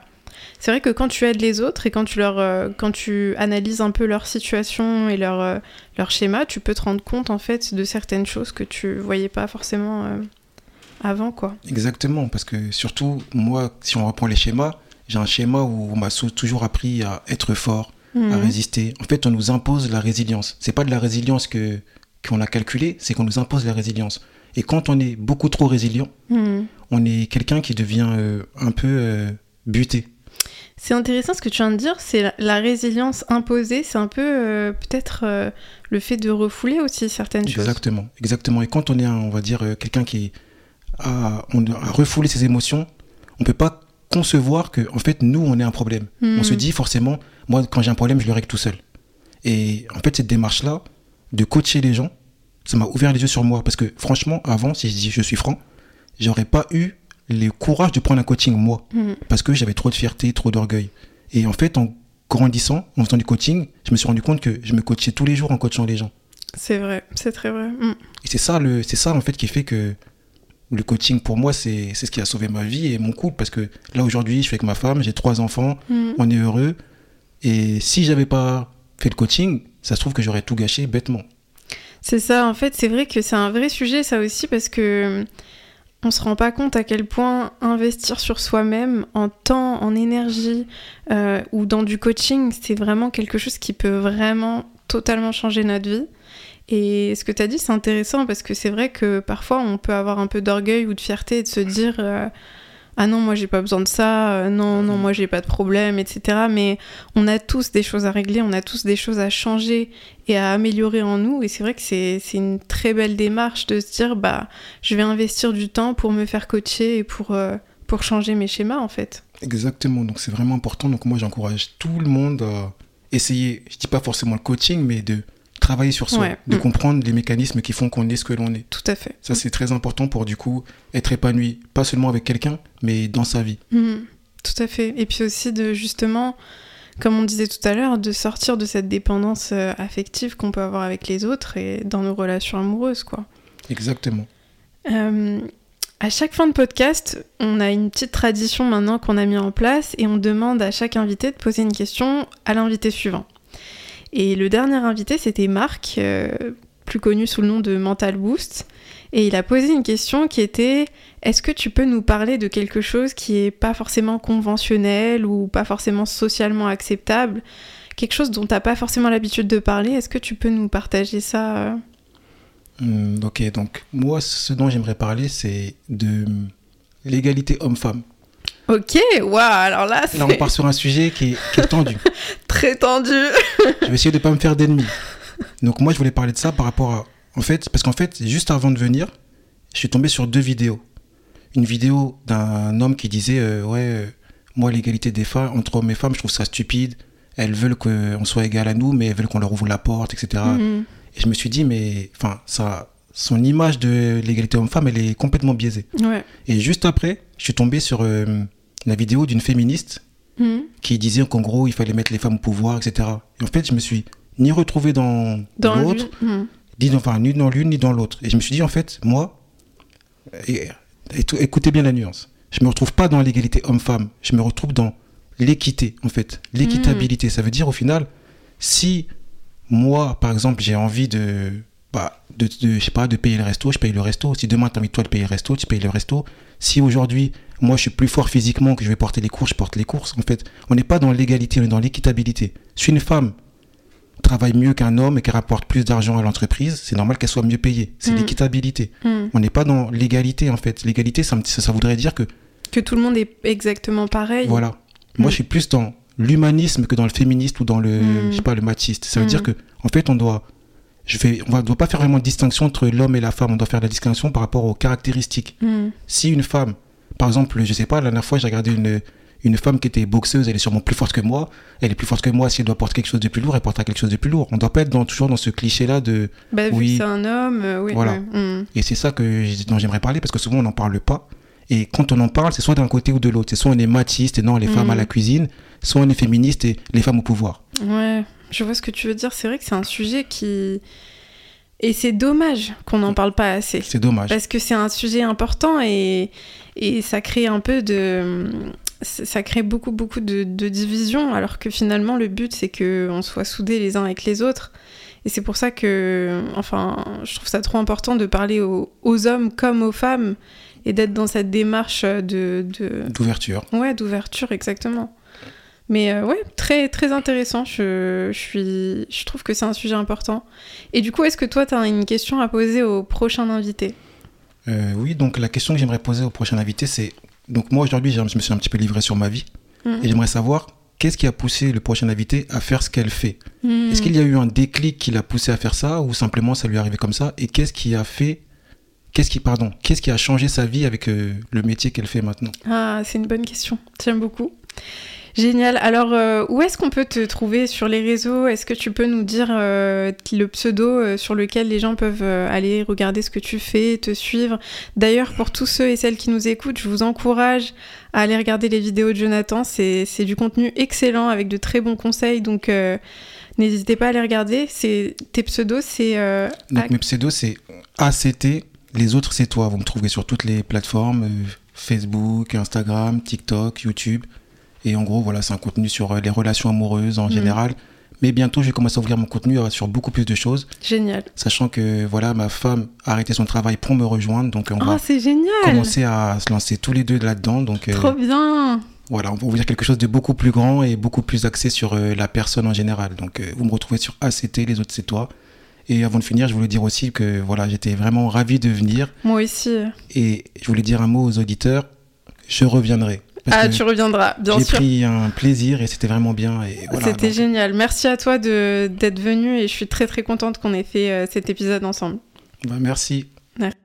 [SPEAKER 1] c'est vrai que quand tu aides les autres et quand tu leur euh, quand tu analyses un peu leur situation et leur euh, leur schéma tu peux te rendre compte en fait de certaines choses que tu voyais pas forcément avant quoi.
[SPEAKER 2] Exactement parce que surtout moi si on reprend les schémas j'ai un schéma où on m'a toujours appris à être fort à
[SPEAKER 1] Mhm.
[SPEAKER 2] résister. En fait, on nous impose la résilience. C'est pas de la résilience que qu'on a calculé, c'est qu'on nous impose la résilience. Et quand on est beaucoup trop résilient,
[SPEAKER 1] Mhm.
[SPEAKER 2] on est quelqu'un qui devient euh, un peu euh, buté.
[SPEAKER 1] C'est intéressant ce que tu viens de dire, c'est la, la résilience imposée, c'est un peu euh, peut-être euh, le fait de refouler aussi certaines choses.
[SPEAKER 2] Exactement, exactement. Et quand on est, un- on va dire, euh, quelqu'un qui a, on a refoulé ses émotions, on peut pas concevoir que, en fait, nous, on est un problème.
[SPEAKER 1] Mhm.
[SPEAKER 2] On se dit forcément, moi, quand j'ai un problème, je le règle tout seul. Et en fait, cette démarche-là, de coacher les gens, ça m'a ouvert les yeux sur moi. Parce que franchement, avant, si je dis je suis franc, j'aurais pas eu le courage de prendre un coaching moi.
[SPEAKER 1] Mhm.
[SPEAKER 2] Parce que j'avais trop de fierté, trop d'orgueil. Et en fait, en grandissant, en faisant du coaching, je me suis rendu compte que je me coachais tous les jours en coachant les gens.
[SPEAKER 1] C'est vrai, c'est très vrai. Mhm.
[SPEAKER 2] Et c'est ça, le, c'est ça en fait qui fait que le coaching pour moi, c'est, c'est ce qui a sauvé ma vie et mon couple. Parce que là aujourd'hui, je suis avec ma femme, j'ai trois enfants,
[SPEAKER 1] Mhm.
[SPEAKER 2] on est heureux. Et si j'avais pas fait le coaching, ça se trouve que j'aurais tout gâché bêtement.
[SPEAKER 1] C'est ça, en fait, c'est vrai que c'est un vrai sujet, ça aussi, parce que on se rend pas compte à quel point investir sur soi-même en temps, en énergie euh, ou dans du coaching, c'est vraiment quelque chose qui peut vraiment totalement changer notre vie. Et ce que tu as dit, c'est intéressant parce que c'est vrai que parfois on peut avoir un peu d'orgueil ou de fierté et de se dire euh, Ah non, moi j'ai pas besoin de ça, euh, non, non, moi j'ai pas de problème, etc. Mais on a tous des choses à régler, on a tous des choses à changer et à améliorer en nous. Et c'est vrai que c'est c'est une très belle démarche de se dire Bah, je vais investir du temps pour me faire coacher et pour, euh, pour changer mes schémas en fait.
[SPEAKER 2] Exactement, donc c'est vraiment important. Donc moi, j'encourage tout le monde à essayer, je dis pas forcément le coaching, mais de travailler sur soi,
[SPEAKER 1] Ouais.
[SPEAKER 2] de
[SPEAKER 1] Mm.
[SPEAKER 2] comprendre les mécanismes qui font qu'on est ce que l'on est.
[SPEAKER 1] Tout à fait.
[SPEAKER 2] Ça, c'est très important pour du coup être épanoui, pas seulement avec quelqu'un, mais dans sa vie.
[SPEAKER 1] Mhm, tout à fait. Et puis aussi de justement, comme on disait tout à l'heure, de sortir de cette dépendance euh, affective qu'on peut avoir avec les autres et dans nos relations amoureuses, quoi.
[SPEAKER 2] Exactement.
[SPEAKER 1] Euh, à chaque fin de podcast, on a une petite tradition maintenant qu'on a mis en place et on demande à chaque invité de poser une question à l'invité suivant. Et le dernier invité, c'était Marc, euh, plus connu sous le nom de Mental Boost. Et il a posé une question qui était Est-ce que tu peux nous parler de quelque chose qui est pas forcément conventionnel ou pas forcément socialement acceptable? Quelque chose dont t'as pas forcément l'habitude de parler? Est-ce que tu peux nous partager ça euh?
[SPEAKER 2] Hum, ok, donc moi, ce dont j'aimerais parler, c'est de l'égalité homme-femme.
[SPEAKER 1] Ok, waouh, alors là,
[SPEAKER 2] Là, on
[SPEAKER 1] c'est
[SPEAKER 2] part sur un sujet qui est, qui est tendu.
[SPEAKER 1] très tendu.
[SPEAKER 2] Je vais essayer de ne pas me faire d'ennemis. Donc moi, je voulais parler de ça par rapport à... En fait, parce qu'en fait, juste avant de venir, je suis tombé sur deux vidéos. Une vidéo d'un homme qui disait, euh, ouais, euh, moi, l'égalité des femmes, entre hommes et femmes, je trouve ça stupide. Elles veulent qu'on soit égal à nous, mais elles veulent qu'on leur ouvre la porte, etc.
[SPEAKER 1] Mhm.
[SPEAKER 2] Et je me suis dit, mais enfin, ça, son image de l'égalité homme-femme, elle est complètement biaisée.
[SPEAKER 1] Ouais.
[SPEAKER 2] Et juste après, je suis tombé sur euh, la vidéo d'une féministe
[SPEAKER 1] Mhm.
[SPEAKER 2] qui disait qu'en gros, il fallait mettre les femmes au pouvoir, etc. Et en fait, je me suis ni retrouvé dans,
[SPEAKER 1] Dans
[SPEAKER 2] l'autre,
[SPEAKER 1] Mhm.
[SPEAKER 2] ni dans, enfin, ni dans l'une, ni dans l'autre. Et je me suis dit, en fait, moi, et- écoutez bien la nuance, je me retrouve pas dans l'égalité homme-femme, je me retrouve dans l'équité, en fait. L'équitabilité. Ça veut dire, au final, si moi, par exemple, j'ai envie de, bah, de, de- je sais pas, de payer le resto, je paye le resto. Si demain, tu envie toi de payer le resto, tu payes le resto. Si aujourd'hui, moi, je suis plus fort physiquement, que je vais porter les courses, je porte les courses. En fait, on n'est pas dans l'égalité, on est dans l'équitabilité. Si une femme travaille mieux qu'un homme et qu'elle rapporte plus d'argent à l'entreprise, c'est normal qu'elle soit mieux payée. C'est
[SPEAKER 1] Mm.
[SPEAKER 2] l'équitabilité.
[SPEAKER 1] Mhm.
[SPEAKER 2] On n'est pas dans l'égalité, en fait. L'égalité, ça, me- ça, ça voudrait dire que,
[SPEAKER 1] Que tout le monde est exactement pareil.
[SPEAKER 2] voilà. Moi,
[SPEAKER 1] Mm.
[SPEAKER 2] je suis plus dans l'humanisme que dans le féministe ou dans le,
[SPEAKER 1] Mm.
[SPEAKER 2] je sais pas, le machiste. Ça veut
[SPEAKER 1] Mm.
[SPEAKER 2] dire que, en fait, on doit, je fais, on ne doit pas faire vraiment de distinction entre l'homme et la femme. On doit faire la distinction par rapport aux caractéristiques.
[SPEAKER 1] Mhm.
[SPEAKER 2] Si une femme Par exemple, je sais pas, la dernière fois, j'ai regardé une, une femme qui était boxeuse, elle est sûrement plus forte que moi. Elle est plus forte que moi. Si elle doit porter quelque chose de plus lourd, elle portera quelque chose de plus lourd. On doit pas être dans, toujours dans ce cliché-là de.
[SPEAKER 1] Bah,
[SPEAKER 2] Oui.
[SPEAKER 1] c'est un homme, euh, oui.
[SPEAKER 2] Voilà.
[SPEAKER 1] ouais, mm.
[SPEAKER 2] Et c'est ça que, dont j'aimerais parler parce que souvent on n'en parle pas. Et quand on en parle, c'est soit d'un côté ou de l'autre. C'est soit on est machiste et non, les femmes
[SPEAKER 1] Mhm.
[SPEAKER 2] à la cuisine, soit on est féministe et les femmes au pouvoir.
[SPEAKER 1] Ouais, je vois ce que tu veux dire. C'est vrai que c'est un sujet qui. Et c'est dommage qu'on n'en parle pas assez.
[SPEAKER 2] C'est dommage.
[SPEAKER 1] Parce que c'est un sujet important et, et ça crée un peu de. Ça crée beaucoup, beaucoup de, de divisions, alors que finalement, le but, c'est qu'on soit soudés les uns avec les autres. Et c'est pour ça que, enfin, je trouve ça trop important de parler aux, aux hommes comme aux femmes et d'être dans cette démarche de, de,
[SPEAKER 2] D'ouverture.
[SPEAKER 1] Ouais, d'ouverture, exactement. Mais euh, ouais, très, très intéressant. Je, je, suis, je trouve que c'est un sujet important. Et du coup, est-ce que toi, tu as une question à poser au prochain invité?
[SPEAKER 2] Euh, oui, donc la question que j'aimerais poser au prochain invité, c'est. Donc moi aujourd'hui, j'ai- je me suis un petit peu livré sur ma vie.
[SPEAKER 1] Mhm.
[SPEAKER 2] Et j'aimerais savoir qu'est-ce qui a poussé le prochain invité à faire ce qu'elle fait? Est-ce qu'il y a eu un déclic qui l'a poussé à faire ça ou simplement ça lui est arrivé comme ça? Et qu'est-ce qui a fait. Qu'est-ce qui, pardon, qu'est-ce qui a changé sa vie avec euh, le métier qu'elle fait maintenant?
[SPEAKER 1] Ah, c'est une bonne question. J'aime beaucoup. Génial. Alors, euh, où est-ce qu'on peut te trouver sur les réseaux? Est-ce que tu peux nous dire euh, le pseudo euh, sur lequel les gens peuvent aller regarder ce que tu fais, te suivre? D'ailleurs, pour tous ceux et celles qui nous écoutent, je vous encourage à aller regarder les vidéos de Jonathan. C'est du contenu excellent avec de très bons conseils. Donc, euh, n'hésitez pas à les regarder. C'est Tes pseudos, c'est...
[SPEAKER 2] Donc mes pseudos c'est ACT, les autres c'est toi. Vous me trouvez sur toutes les plateformes, Facebook, Instagram, TikTok, YouTube. Et en gros, voilà, c'est un contenu sur euh, les relations amoureuses en
[SPEAKER 1] Mhm.
[SPEAKER 2] général. Mais bientôt, je vais commencer à ouvrir mon contenu euh, sur beaucoup plus de choses,
[SPEAKER 1] Génial.
[SPEAKER 2] sachant que voilà, ma femme a arrêté son travail pour me rejoindre, donc on
[SPEAKER 1] Oh,
[SPEAKER 2] va
[SPEAKER 1] génial
[SPEAKER 2] commencer à se lancer tous les deux là-dedans. Donc euh,
[SPEAKER 1] Trop bien
[SPEAKER 2] voilà, on va ouvrir quelque chose de beaucoup plus grand et beaucoup plus axé sur euh, la personne en général. Donc euh, vous me retrouvez sur ACT, les autres c'est toi. Et avant de finir, je voulais dire aussi que voilà, j'étais vraiment ravi de venir.
[SPEAKER 1] Moi aussi.
[SPEAKER 2] Et je voulais dire un mot aux auditeurs. Je reviendrai.
[SPEAKER 1] Ah, tu reviendras, bien
[SPEAKER 2] J'ai
[SPEAKER 1] sûr.
[SPEAKER 2] pris un plaisir et c'était vraiment bien. Et voilà,
[SPEAKER 1] C'était
[SPEAKER 2] donc,
[SPEAKER 1] génial. Merci à toi d'être venu et je suis très très contente qu'on ait fait euh, cet épisode ensemble.
[SPEAKER 2] bah, merci.
[SPEAKER 1] Merci.